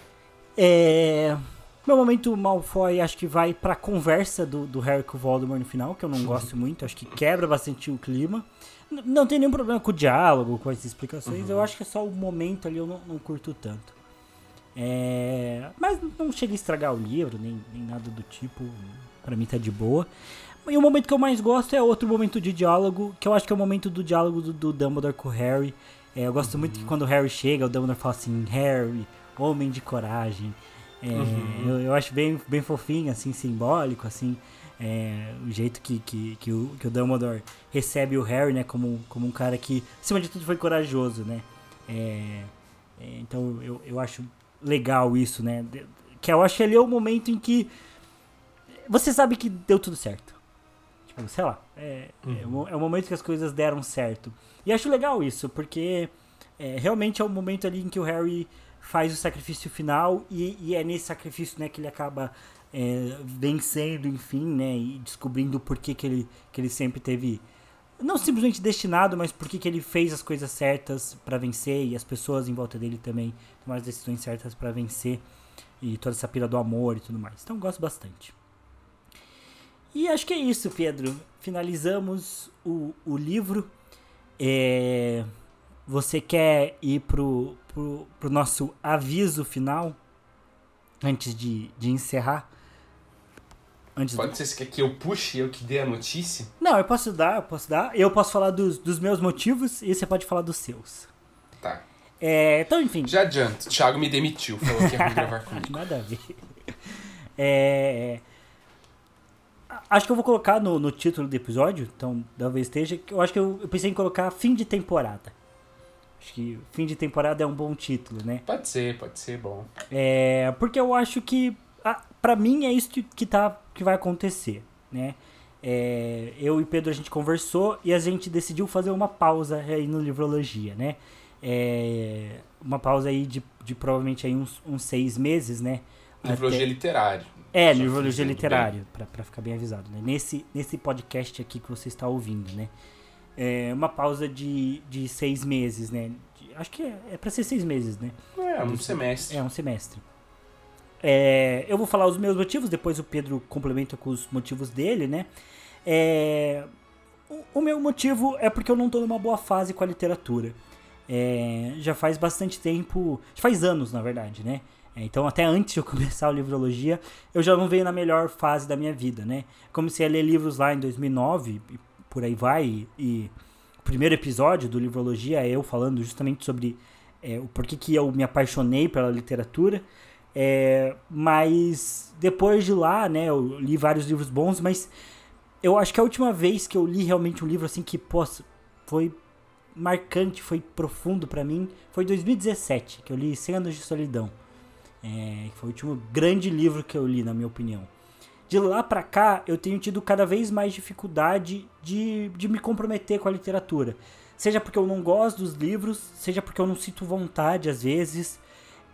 É... Meu momento Malfoy acho que vai pra conversa do, do Harry com o Voldemort no final, que eu não gosto muito, acho que quebra bastante o clima. N não tem nenhum problema com o diálogo, com as explicações, uhum. eu acho que é só o momento ali eu não, não curto tanto. É, mas não chega a estragar o livro, nem, nem nada do tipo. para mim tá de boa. E o momento que eu mais gosto é outro momento de diálogo, que eu acho que é o momento do diálogo do, do Dumbledore com o Harry. É, eu gosto uhum. muito que quando o Harry chega, o Dumbledore fala assim, Harry, homem de coragem. É, uhum. eu, eu, acho bem, bem fofinho, assim, simbólico, assim, é, o jeito que, que, que, o, que o Dumbledore recebe o Harry, né, como, como um cara que, acima de tudo, foi corajoso, né. É, é então eu, eu acho legal isso, né? Que eu acho que ali é o momento em que você sabe que deu tudo certo. Tipo, sei lá, é, é, o, é o momento que as coisas deram certo. E acho legal isso, porque é, realmente é o momento ali em que o Harry faz o sacrifício final e, e é nesse sacrifício né, que ele acaba é, vencendo, enfim, né, e descobrindo por que, que, ele, que ele sempre teve não simplesmente destinado, mas por que ele fez as coisas certas para vencer e as pessoas em volta dele também tomaram as decisões certas para vencer e toda essa pira do amor e tudo mais. Então gosto bastante. E acho que é isso, Pedro. Finalizamos o, o livro. É, você quer ir pro, pro, pro nosso aviso final antes de, de encerrar? Antes Pode do... ser que que eu puxe eu que dê a notícia? Não, eu posso dar, eu posso dar. Eu posso falar dos, dos meus motivos e você pode falar dos seus. Tá. É, então, enfim. Já adianto, o Thiago me demitiu, falou que ia gravar comigo. Nada a ver. É, acho que eu vou colocar no, no título do episódio, então talvez esteja. Eu acho que eu, eu pensei em colocar fim de temporada. Acho que fim de temporada é um bom título, né? Pode ser, pode ser bom. É, porque eu acho que, para mim, é isso que, tá, que vai acontecer, né? É, eu e Pedro a gente conversou e a gente decidiu fazer uma pausa aí no Livrologia, né? É, uma pausa aí de, de provavelmente aí uns, uns seis meses, né? Livrologia Até... literário. É, Livrologia literário, para ficar bem avisado, né? Nesse, nesse podcast aqui que você está ouvindo, né? É uma pausa de, de seis meses, né? De, acho que é, é para ser seis meses, né? É, um semestre. É, um semestre. É, eu vou falar os meus motivos, depois o Pedro complementa com os motivos dele, né? É, o, o, meu motivo é porque eu não tô numa boa fase com a literatura. É, já faz bastante tempo, faz anos, na verdade, né? É, então, até antes de eu começar a livrologia, eu já não venho na melhor fase da minha vida, né? Comecei a ler livros lá em 2009, por aí vai. E, e o primeiro episódio do Livrologia é eu falando justamente sobre é, o porquê que eu me apaixonei pela literatura. É, mas depois de lá, né, eu li vários livros bons, mas eu acho que a última vez que eu li realmente um livro assim que, pô, foi marcante, foi profundo para mim, foi 2017, que eu li 100 anos de solidão. É, foi o último grande livro que eu li, na minha opinião de lá para cá eu tenho tido cada vez mais dificuldade de, de me comprometer com a literatura. Seja porque eu não gosto dos livros, seja porque eu não sinto vontade às vezes,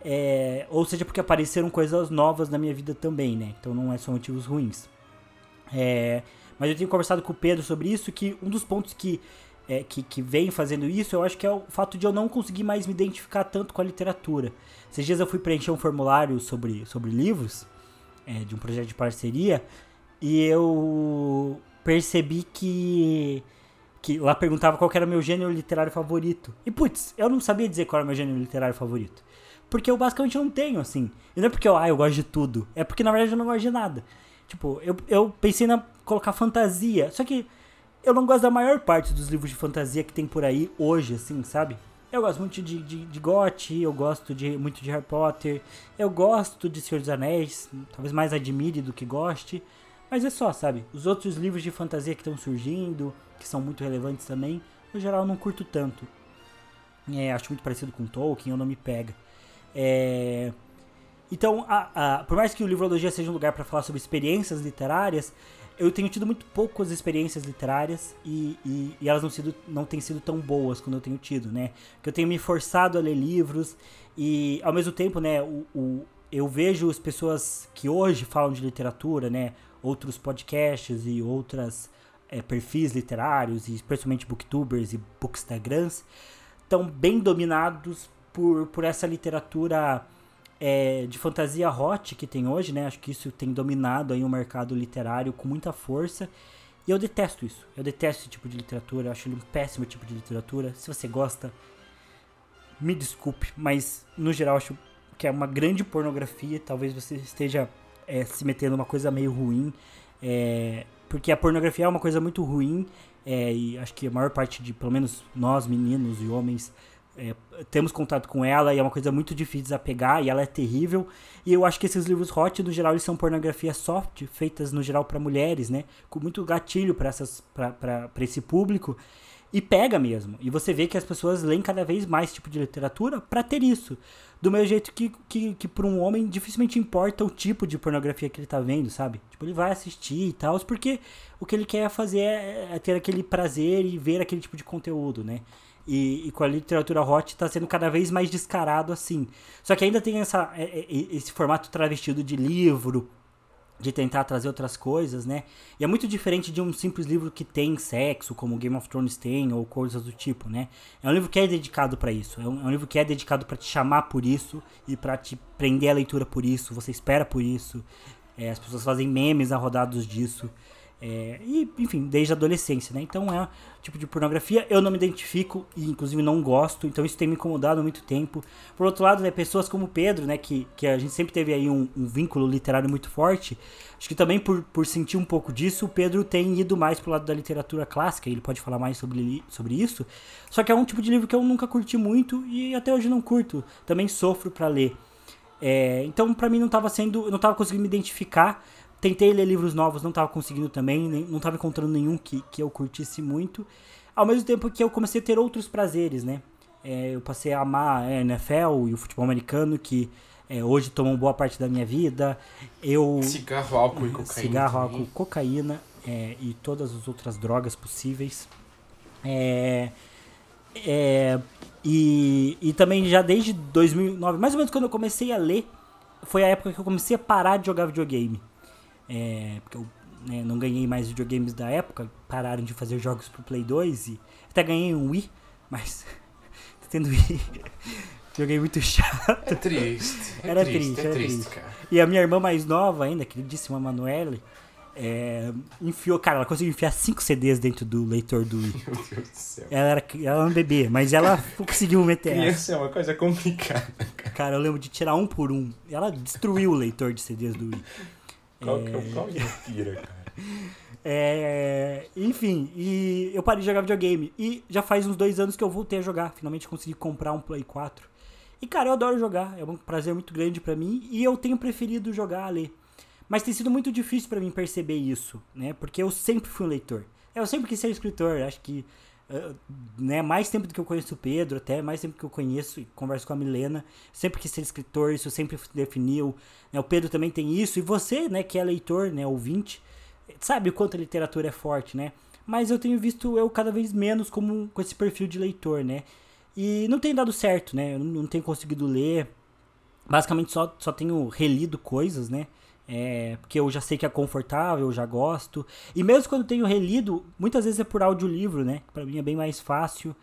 é, ou seja porque apareceram coisas novas na minha vida também, né? Então não é só motivos ruins. É, mas eu tenho conversado com o Pedro sobre isso, que um dos pontos que, é, que, que vem fazendo isso, eu acho que é o fato de eu não conseguir mais me identificar tanto com a literatura. Esses dias eu fui preencher um formulário sobre, sobre livros, é, de um projeto de parceria e eu percebi que que lá perguntava qual era o meu gênero literário favorito. E putz, eu não sabia dizer qual era o meu gênero literário favorito. Porque eu basicamente não tenho, assim. E não é porque eu, ah, eu gosto de tudo. É porque na verdade eu não gosto de nada. Tipo, eu, eu pensei na colocar fantasia. Só que eu não gosto da maior parte dos livros de fantasia que tem por aí hoje, assim, sabe? Eu gosto muito de, de, de eu gosto de, muito de Harry Potter, eu gosto de Senhor dos Anéis, talvez mais admire do que goste, mas é só, sabe? Os outros livros de fantasia que estão surgindo, que são muito relevantes também, no geral eu não curto tanto. É, acho muito parecido com Tolkien, eu não me pega. É... Então, a, a, por mais que o Livrologia seja um lugar para falar sobre experiências literárias, eu tenho tido muito poucas experiências literárias e, e, e, elas não, sido, não têm sido tão boas quando eu tenho tido, né? Que eu tenho me forçado a ler livros e, ao mesmo tempo, né, o, o, eu vejo as pessoas que hoje falam de literatura, né? Outros podcasts e outras é, perfis literários, e especialmente booktubers e bookstagrams, estão bem dominados por, por essa literatura é, de fantasia hot que tem hoje, né? Acho que isso tem dominado aí o mercado literário com muita força. E eu detesto isso. Eu detesto esse tipo de literatura. Eu acho ele um péssimo tipo de literatura. Se você gosta, me desculpe, mas no geral acho que é uma grande pornografia. Talvez você esteja é, se metendo numa coisa meio ruim. É, porque a pornografia é uma coisa muito ruim. É, e acho que a maior parte de, pelo menos nós, meninos e homens, é, temos contato com ela e é uma coisa muito difícil de desapegar e ela é terrível. E eu acho que esses livros hot, no geral, eles são pornografia soft, feitas no geral para mulheres, né? Com muito gatilho para esse público. E pega mesmo. E você vê que as pessoas leem cada vez mais tipo de literatura para ter isso. Do mesmo jeito que, que, que para um homem dificilmente importa o tipo de pornografia que ele tá vendo, sabe? Tipo, ele vai assistir e tal, porque o que ele quer fazer é, é ter aquele prazer e ver aquele tipo de conteúdo, né? E, e, com a literatura hot está sendo cada vez mais descarado assim. Só que ainda tem essa, é, é, esse formato travestido de livro, de tentar trazer outras coisas, né? E é muito diferente de um simples livro que tem sexo, como Game of Thrones tem, ou coisas do tipo, né? É um livro que é dedicado para isso. É um, é um, livro que é dedicado para te chamar por isso e para te prender a leitura por isso. Você espera por isso. É, as pessoas fazem memes arrodados disso. É, e, enfim, desde a adolescência, né? Então é um tipo de pornografia. Eu não me identifico e, inclusive, não gosto. Então isso tem me incomodado há muito tempo. Por outro lado, né, pessoas como Pedro, né? Que, que a gente sempre teve aí um, um vínculo literário muito forte. Acho que também por, por sentir um pouco disso, o Pedro tem ido mais pro lado da literatura clássica. Ele pode falar mais sobre, sobre isso. Só que é um tipo de livro que eu nunca curti muito e até hoje não curto. Também sofro para ler. É, então, para mim, não estava sendo. Eu não estava conseguindo me identificar Tentei ler livros novos, não estava conseguindo também, nem, não estava encontrando nenhum que, que eu curtisse muito. Ao mesmo tempo que eu comecei a ter outros prazeres, né? É, eu passei a amar a NFL e o futebol americano, que é, hoje tomam boa parte da minha vida. Eu cigarro, álcool e cocaína. Cigarro, álcool, cocaína é, e todas as outras drogas possíveis. É, é, e, e também já desde 2009, mais ou menos quando eu comecei a ler, foi a época que eu comecei a parar de jogar videogame. É, porque eu né, não ganhei mais videogames da época, pararam de fazer jogos pro Play 2 e até ganhei um Wii, mas tendo Wii. Joguei muito chato. É triste. É era triste, triste, é era triste. Cara. E a minha irmã mais nova ainda, queridíssima Manuele, é, enfiou, cara, ela conseguiu enfiar 5 CDs dentro do leitor do Wii. Meu Deus do céu. Ela era, ela era um bebê, mas ela conseguiu meter Criança é uma coisa complicada, cara. Cara, eu lembro de tirar um por um. Ela destruiu o leitor de CDs do Wii. Qual que é o qual é pira, cara? É, enfim, e eu parei de jogar videogame. E já faz uns dois anos que eu voltei a jogar. Finalmente consegui comprar um Play 4. E, cara, eu adoro jogar. É um prazer muito grande para mim. E eu tenho preferido jogar a ler. Mas tem sido muito difícil para mim perceber isso, né? Porque eu sempre fui um leitor. Eu sempre quis ser escritor. Acho que né, mais tempo do que eu conheço o Pedro, até mais tempo que eu conheço e converso com a Milena, sempre quis ser escritor, isso sempre definiu. Né, o Pedro também tem isso, e você, né, que é leitor, né, ouvinte, sabe o quanto a literatura é forte, né? Mas eu tenho visto eu cada vez menos como com esse perfil de leitor, né? E não tem dado certo, né? Eu não, não tenho conseguido ler. Basicamente só, só tenho relido coisas, né? É, porque eu já sei que é confortável, eu já gosto. E mesmo quando tenho relido, muitas vezes é por audiolivro, né? Para mim é bem mais fácil.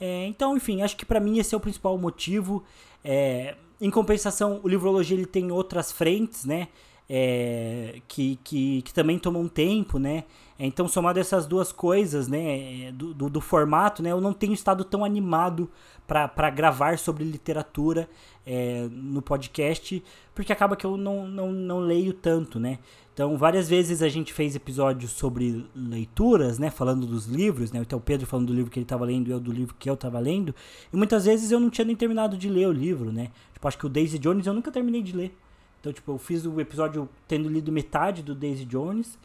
É, então, enfim, acho que para mim esse é o principal motivo. É, em compensação, o Livrologia ele tem outras frentes, né? É, que, que, que também tomam tempo, né? Então, somado essas duas coisas, né, do, do, do, formato, né, eu não tenho estado tão animado para gravar sobre literatura é, no podcast, porque acaba que eu não, não, não leio tanto, né? Então, várias vezes a gente fez episódios sobre leituras, né, falando dos livros, né? Então, o Pedro falando do livro que ele estava lendo e eu do livro que eu estava lendo, e muitas vezes eu não tinha nem terminado de ler o livro, né? Tipo, acho que o Daisy Jones eu nunca terminei de ler. Então, tipo, eu fiz o episódio tendo lido metade do Daisy Jones,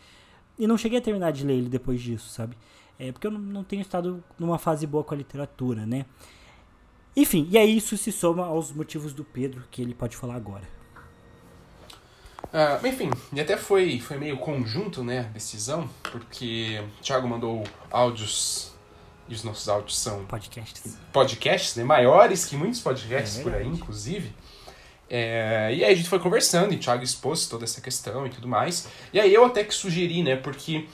e não cheguei a terminar de ler ele depois disso, sabe? É porque eu não, tenho estado numa fase boa com a literatura, né? Enfim, e aí isso se soma aos motivos do Pedro, que ele pode falar agora. Uh, enfim, e até foi, foi meio conjunto, né, a decisão, porque o Thiago mandou áudios, e os nossos áudios são... Podcasts. Podcasts, né, maiores que muitos podcasts é por aí, inclusive. É, e aí a gente foi conversando e o Thiago expôs toda essa questão e tudo mais. E aí eu até que sugeri, né? Porque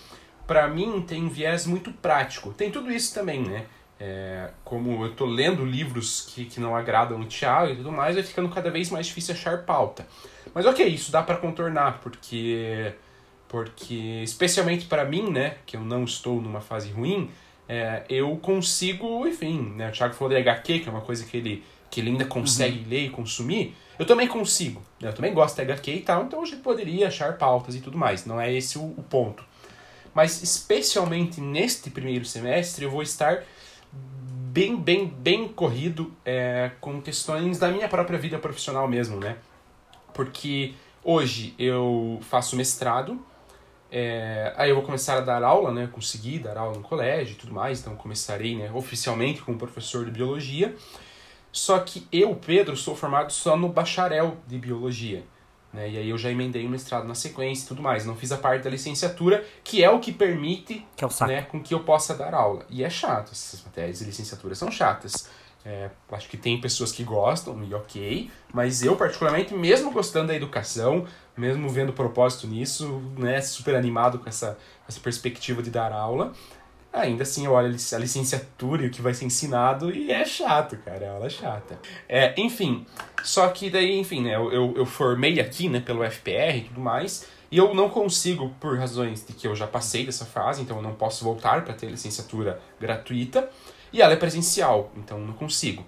para mim tem viés muito prático. Tem tudo isso também, né? É, como eu tô lendo livros que, que não agradam o Thiago e tudo mais, vai ficando cada vez mais difícil achar pauta. Mas ok, isso dá para contornar, porque porque especialmente para mim, né, que eu não estou numa fase ruim, é, eu consigo, enfim, né, o Thiago falou de HQ, que é uma coisa que ele que ele ainda consegue uhum. ler e consumir, eu também consigo. Né? Eu também gosto de HQ e tal, então a gente poderia achar pautas e tudo mais. Não é esse o, o ponto. Mas especialmente neste primeiro semestre, eu vou estar bem, bem, bem corrido é, com questões da minha própria vida profissional mesmo, né? Porque hoje eu faço mestrado É, aí eu vou começar a dar aula, né? Consegui dar aula no colégio e tudo mais, então começarei né, oficialmente como professor de biologia. Só que eu, Pedro, sou formado só no bacharel de biologia. Né? E aí eu já emendei o mestrado na sequência e tudo mais. Não fiz a parte da licenciatura, que é o que permite que é o né, com que eu possa dar aula. E é chato, essas matérias de licenciatura são chatas. É, acho que tem pessoas que gostam, e ok, mas eu, particularmente, mesmo gostando da educação, mesmo vendo propósito nisso, né, super animado com essa, essa perspectiva de dar aula, ainda assim eu olho a licenciatura e o que vai ser ensinado e é chato, cara, é aula chata. É, enfim, só que daí, enfim, né, eu, eu, eu formei aqui, né, pelo FPR e tudo mais, e eu não consigo, por razões de que eu já passei dessa fase, então eu não posso voltar para ter licenciatura gratuita, e ela é presencial, então não consigo.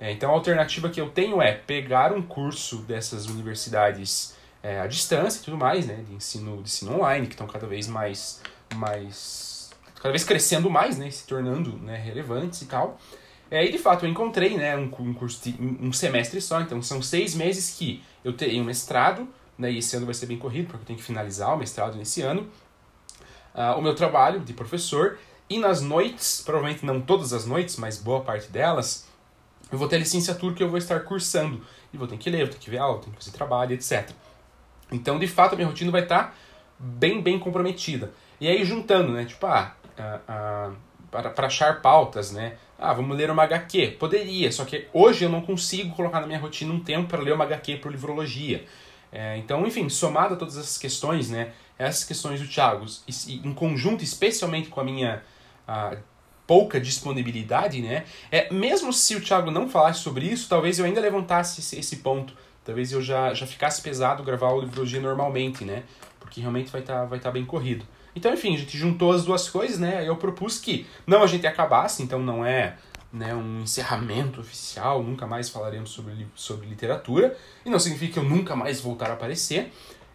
É, então a alternativa que eu tenho é pegar um curso dessas universidades é, à distância e tudo mais, né, de ensino, de ensino online, que estão cada vez mais, mais cada vez crescendo mais, né, se tornando né, relevantes e tal. É, e de fato eu encontrei né, um, um curso de um semestre só, então são seis meses que eu tenho um mestrado, né, e esse ano vai ser bem corrido, porque eu tenho que finalizar o mestrado nesse ano. Uh, o meu trabalho de professor e nas noites, provavelmente não todas as noites, mas boa parte delas, eu vou ter a licenciatura que eu vou estar cursando. E vou ter que ler, vou ter que ver aula, vou ter que fazer trabalho, etc. Então, de fato, a minha rotina vai estar bem, bem comprometida. E aí, juntando, né? Tipo, ah, para, para achar pautas, né? Ah, vamos ler uma HQ. Poderia, só que hoje eu não consigo colocar na minha rotina um tempo para ler uma HQ por livrologia. É, então, enfim, somado a todas essas questões, né? Essas questões do Thiago, em conjunto, especialmente com a minha a pouca disponibilidade, né? É, mesmo se o Thiago não falasse sobre isso, talvez eu ainda levantasse esse, esse ponto. Talvez eu já, já ficasse pesado gravar o Livrologia normalmente, né? Porque realmente vai estar tá, vai tá bem corrido. Então, enfim, a gente juntou as duas coisas, né? Eu propus que não a gente acabasse, então não é né, um encerramento oficial, nunca mais falaremos sobre, sobre literatura, e não significa que eu nunca mais voltar a aparecer,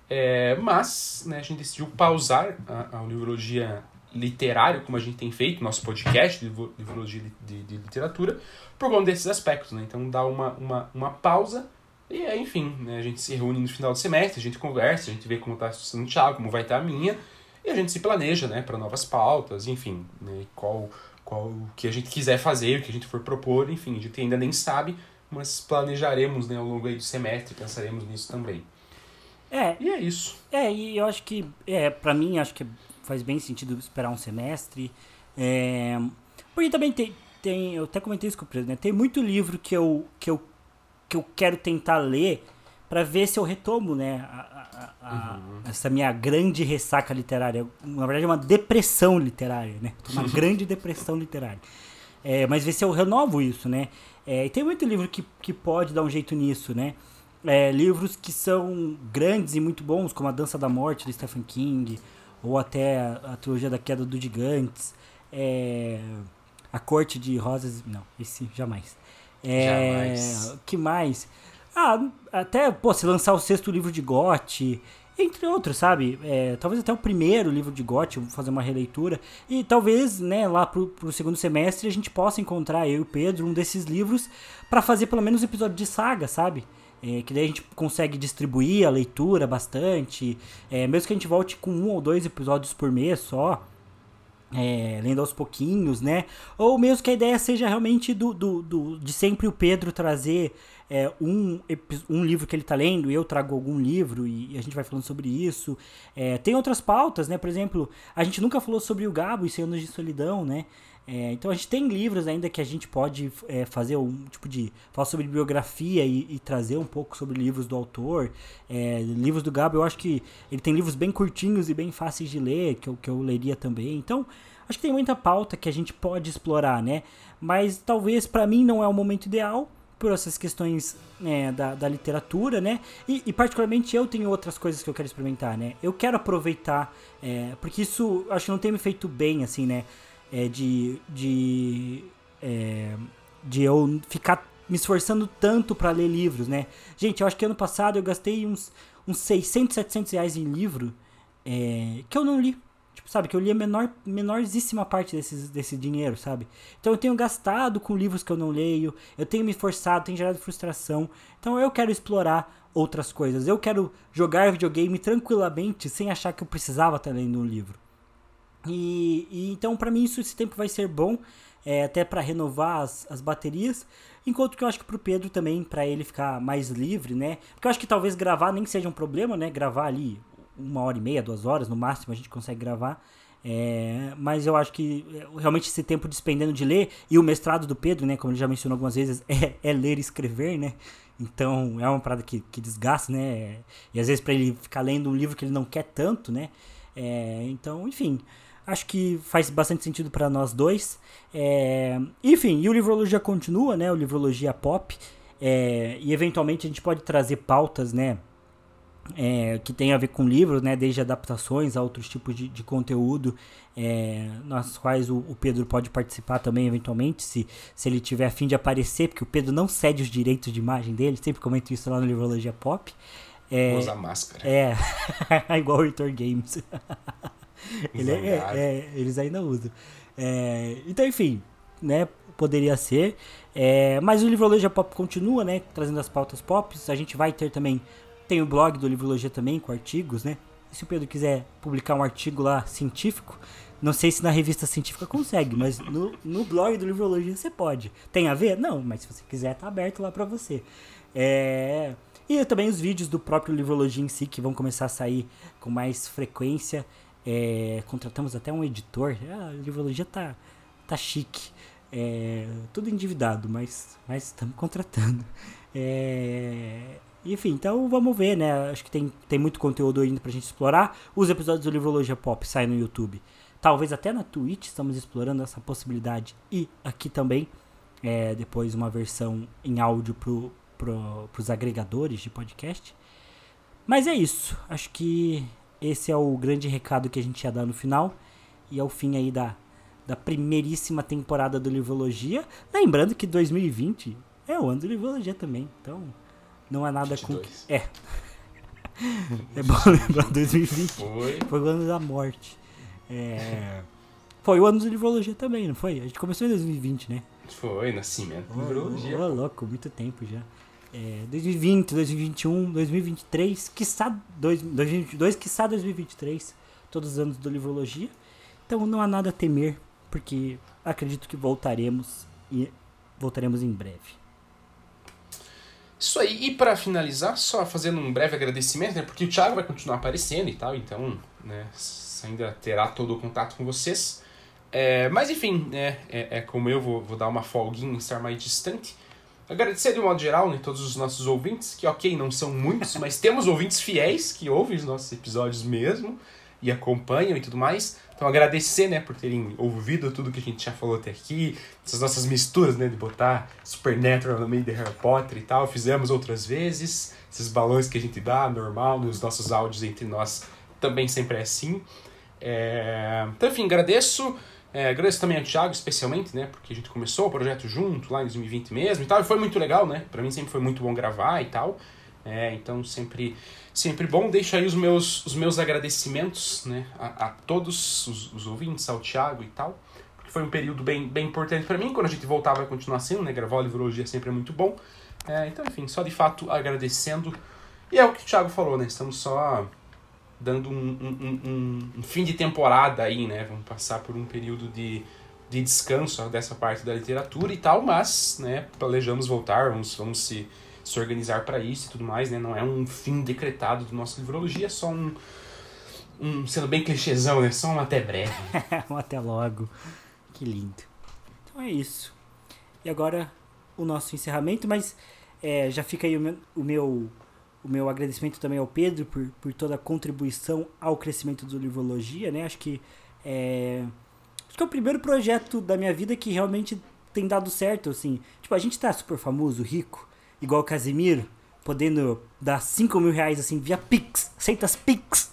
é, mas né, a gente decidiu pausar a, a Livrologia literário, como a gente tem feito, nosso podcast de livrologia de, de, literatura, por conta desses aspectos. Né? Então dá uma, uma, uma pausa e enfim, né? a gente se reúne no final do semestre, a gente conversa, a gente vê como está a situação do Thiago, como vai estar tá a minha, e a gente se planeja né, para novas pautas, enfim, né, qual, qual o que a gente quiser fazer, o que a gente for propor, enfim, a gente ainda nem sabe, mas planejaremos né, ao longo aí do semestre, pensaremos nisso também. É. E é isso. É, e eu acho que, é, para mim, acho que faz bem sentido esperar um semestre. É, porque também tem, tem, eu até comentei isso com o presidente, né? tem muito livro que eu, que eu, que eu quero tentar ler para ver se eu retomo, né, a, a, a, uhum. essa minha grande ressaca literária. Na verdade, é uma depressão literária, né? Uma grande depressão literária. É, mas ver se eu renovo isso, né? É, e tem muito livro que, que pode dar um jeito nisso, né? É, livros que são grandes e muito bons, como A Dança da Morte, do Stephen King, ou até a, a trilogia da queda do Gigantes, é, a Corte de Rosas, não, esse jamais. É, jamais. que mais? Ah, até, pô, se lançar o sexto livro de Gotti, entre outros, sabe? É, talvez até o primeiro livro de Gotti, vou fazer uma releitura. E talvez, né, lá pro, pro segundo semestre a gente possa encontrar, eu e o Pedro, um desses livros para fazer pelo menos um episódio de saga, sabe? É, que daí a gente consegue distribuir a leitura bastante. É, mesmo que a gente volte com um ou dois episódios por mês só. É, lendo aos pouquinhos, né? Ou mesmo que a ideia seja realmente do, do, do de sempre o Pedro trazer é, um, um livro que ele está lendo, eu trago algum livro e a gente vai falando sobre isso. É, tem outras pautas, né? Por exemplo, a gente nunca falou sobre o Gabo e 100 anos de solidão, né? É, então a gente tem livros ainda que a gente pode é, fazer um tipo de. falar sobre biografia e, e, trazer um pouco sobre livros do autor. É, livros do Gabo, eu acho que ele tem livros bem curtinhos e bem fáceis de ler, que eu, que eu leria também. Então, acho que tem muita pauta que a gente pode explorar, né? Mas talvez para mim não é o momento ideal por essas questões é, da, da literatura, né? E, e, particularmente eu tenho outras coisas que eu quero experimentar, né? Eu quero aproveitar, é, porque isso acho que não tem me feito bem, assim, né? é, de, de, é, de eu ficar me esforçando tanto para ler livros, né? Gente, eu acho que ano passado eu gastei uns, uns 600, 700 reais em livro é, que eu não li. Tipo, sabe, que eu li a menor, menorzíssima parte desses, desse dinheiro, sabe? Então eu tenho gastado com livros que eu não leio, eu tenho me forçado, tenho gerado frustração. Então eu quero explorar outras coisas. Eu quero jogar videogame tranquilamente, sem achar que eu precisava estar lendo um livro. E, e então, para mim, isso esse tempo vai ser bom, é, até para renovar as, as baterias. Enquanto que eu acho que pro Pedro também, para ele ficar mais livre, né? Porque eu acho que talvez gravar nem seja um problema, né? Gravar ali uma hora e meia, duas horas no máximo a gente consegue gravar. É, mas eu acho que é, realmente esse tempo despendendo de ler, e o mestrado do Pedro, né, como ele já mencionou algumas vezes, é, é ler e escrever, né? Então é uma parada que, que desgasta, né? E às vezes para ele ficar lendo um livro que ele não quer tanto, né? É, então, enfim, acho que faz bastante sentido para nós dois. É, enfim, e o Livrologia continua, né? O Livrologia Pop. É, e eventualmente a gente pode trazer pautas, né? É, que tem a ver com livros, né, desde adaptações a outros tipos de, de conteúdo, é, nas quais o, o, Pedro pode participar também, eventualmente, se, se ele tiver a fim de aparecer, porque o Pedro não cede os direitos de imagem dele, sempre comento isso lá no Livrologia Pop. É, Usa máscara. É, igual o Heitor Games. Ele é, é, eles ainda usam. É, então, enfim, né, poderia ser. É, mas o Livrologia Pop continua, né, trazendo as pautas pop. A gente vai ter também tem o blog do Livrologia também, com artigos, né? E se o Pedro quiser publicar um artigo lá científico, não sei se na revista científica consegue, mas no, no blog do Livrologia você pode. Tem a ver? Não, mas se você quiser, tá aberto lá para você. É... E também os vídeos do próprio Livrologia em si, que vão começar a sair com mais frequência. É... Contratamos até um editor. Ah, a Livrologia tá, tá chique. É... Tudo endividado, mas estamos contratando. É... Enfim, então vamos ver, né? Acho que tem, tem muito conteúdo ainda pra gente explorar. Os episódios do Livrologia Pop saem no YouTube. Talvez até na Twitch estamos explorando essa possibilidade. E aqui também, é, depois uma versão em áudio pro, pro, pros agregadores de podcast. Mas é isso. Acho que esse é o grande recado que a gente ia dar no final. E é o fim aí da, da primeiríssima temporada do Livrologia. Lembrando que 2020 é o ano do Livrologia também. Então, não há nada 22. com. É. é bom lembrar 2020. Foi. Foi o ano da morte. É. Foi o ano da livrologia também, não foi? A gente começou em 2020, né? Foi, nascimento da livrologia. Ô, louco, muito tempo já. É, 2020, 2021, 2023, quiçá 2022, quiçá 2023, todos os anos do Livrologia. Então não há nada a temer, porque acredito que voltaremos e voltaremos em breve. Isso aí, e para finalizar, só fazendo um breve agradecimento, né, porque o Thiago vai continuar aparecendo e tal, então né, ainda terá todo o contato com vocês. É, mas enfim, né, é, é como eu vou, vou dar uma folguinha, estar mais distante. Agradecer de modo geral né, todos os nossos ouvintes, que ok, não são muitos, mas temos ouvintes fiéis que ouvem os nossos episódios mesmo e acompanham e tudo mais. Então agradecer, né, por terem ouvido tudo que a gente já falou até aqui, essas nossas misturas, né, de botar Supernatural no meio de Harry Potter e tal, fizemos outras vezes, esses balões que a gente dá, normal, nos nossos áudios entre nós, também sempre é assim. É... Então, enfim, agradeço. É, agradeço também ao Thiago, especialmente, né, porque a gente começou o projeto junto lá em 2020 mesmo e tal, e foi muito legal, né, pra mim sempre foi muito bom gravar e tal. É, então sempre sempre bom. Deixo aí os meus, os meus agradecimentos né, a, a todos os, os, ouvintes, ao Thiago e tal. Porque foi um período bem, bem importante para mim. Quando a gente voltar vai continuar sendo, né? Gravar livrologia sempre é muito bom. É, então, enfim, só de fato agradecendo. E é o que o Thiago falou, né? Estamos só dando um, um, um, um fim de temporada aí, né? Vamos passar por um período de, de descanso dessa parte da literatura e tal, mas, né, planejamos voltar, vamos, vamos se se organizar para isso e tudo mais, né? Não é um fim decretado do nosso livrologia, é só um, um sendo bem clichêzão, né? Só um até breve. um até logo. Que lindo. Então é isso. E agora o nosso encerramento, mas é, já fica aí o meu, o meu, o meu agradecimento também ao Pedro por, por toda a contribuição ao crescimento do Livrologia, né? Acho que é, acho que é o primeiro projeto da minha vida que realmente tem dado certo, assim. Tipo, a gente tá super famoso, rico, igual o Casimiro, podendo dar 5 mil reais assim via Pix, aceitas Pix.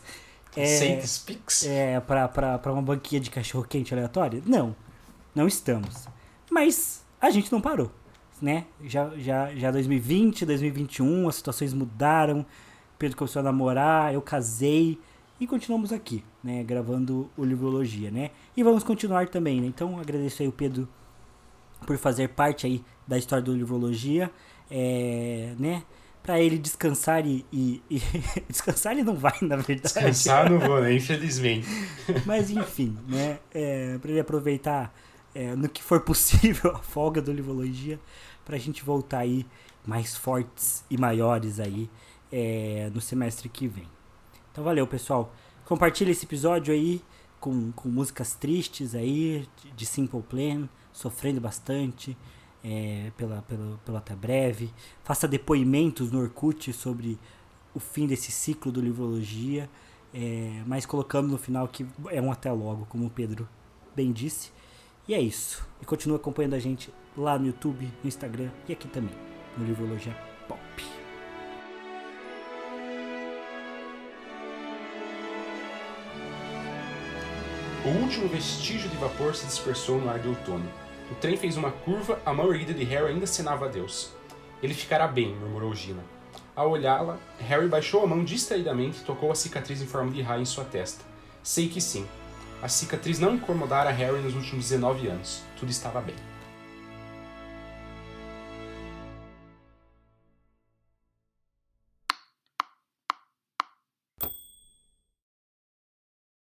É, aceitas Pix? É, pra, pra, pra uma banquinha de cachorro quente aleatória? Não, não estamos. Mas a gente não parou, né? Já, já, já 2020, 2021, as situações mudaram, Pedro começou a namorar, eu casei e continuamos aqui. né, gravando o Livrologia, né? E vamos continuar também, né? Então agradeço aí o Pedro por fazer parte aí da história do Livrologia, é, né? Para ele descansar e, e, e descansar ele não vai, na verdade. Descansar não vou, né? Infelizmente. Mas enfim, né? É, para ele aproveitar é, no que for possível a folga do Livrologia, para a gente voltar aí mais fortes e maiores aí é, no semestre que vem. Então valeu, pessoal. Compartilhe esse episódio aí com, com músicas tristes aí, de Simple Plan, sofrendo bastante é, pela, pela, pelo Até Breve. Faça depoimentos no Orkut sobre o fim desse ciclo do Livrologia, é, mas colocando no final que é um até logo, como o Pedro bem disse. E é isso. E continua acompanhando a gente lá no YouTube, no Instagram e aqui também, no Livrologia Pop. O último vestígio de vapor se dispersou no ar de outono. O trem fez uma curva, a mão erguida de Harry ainda acenava a Deus. Ele ficará bem, murmurou Gina. Ao olhá-la, Harry baixou a mão distraidamente e tocou a cicatriz em forma de raio em sua testa. Sei que sim. A cicatriz não incomodara Harry nos últimos 19 anos. Tudo estava bem.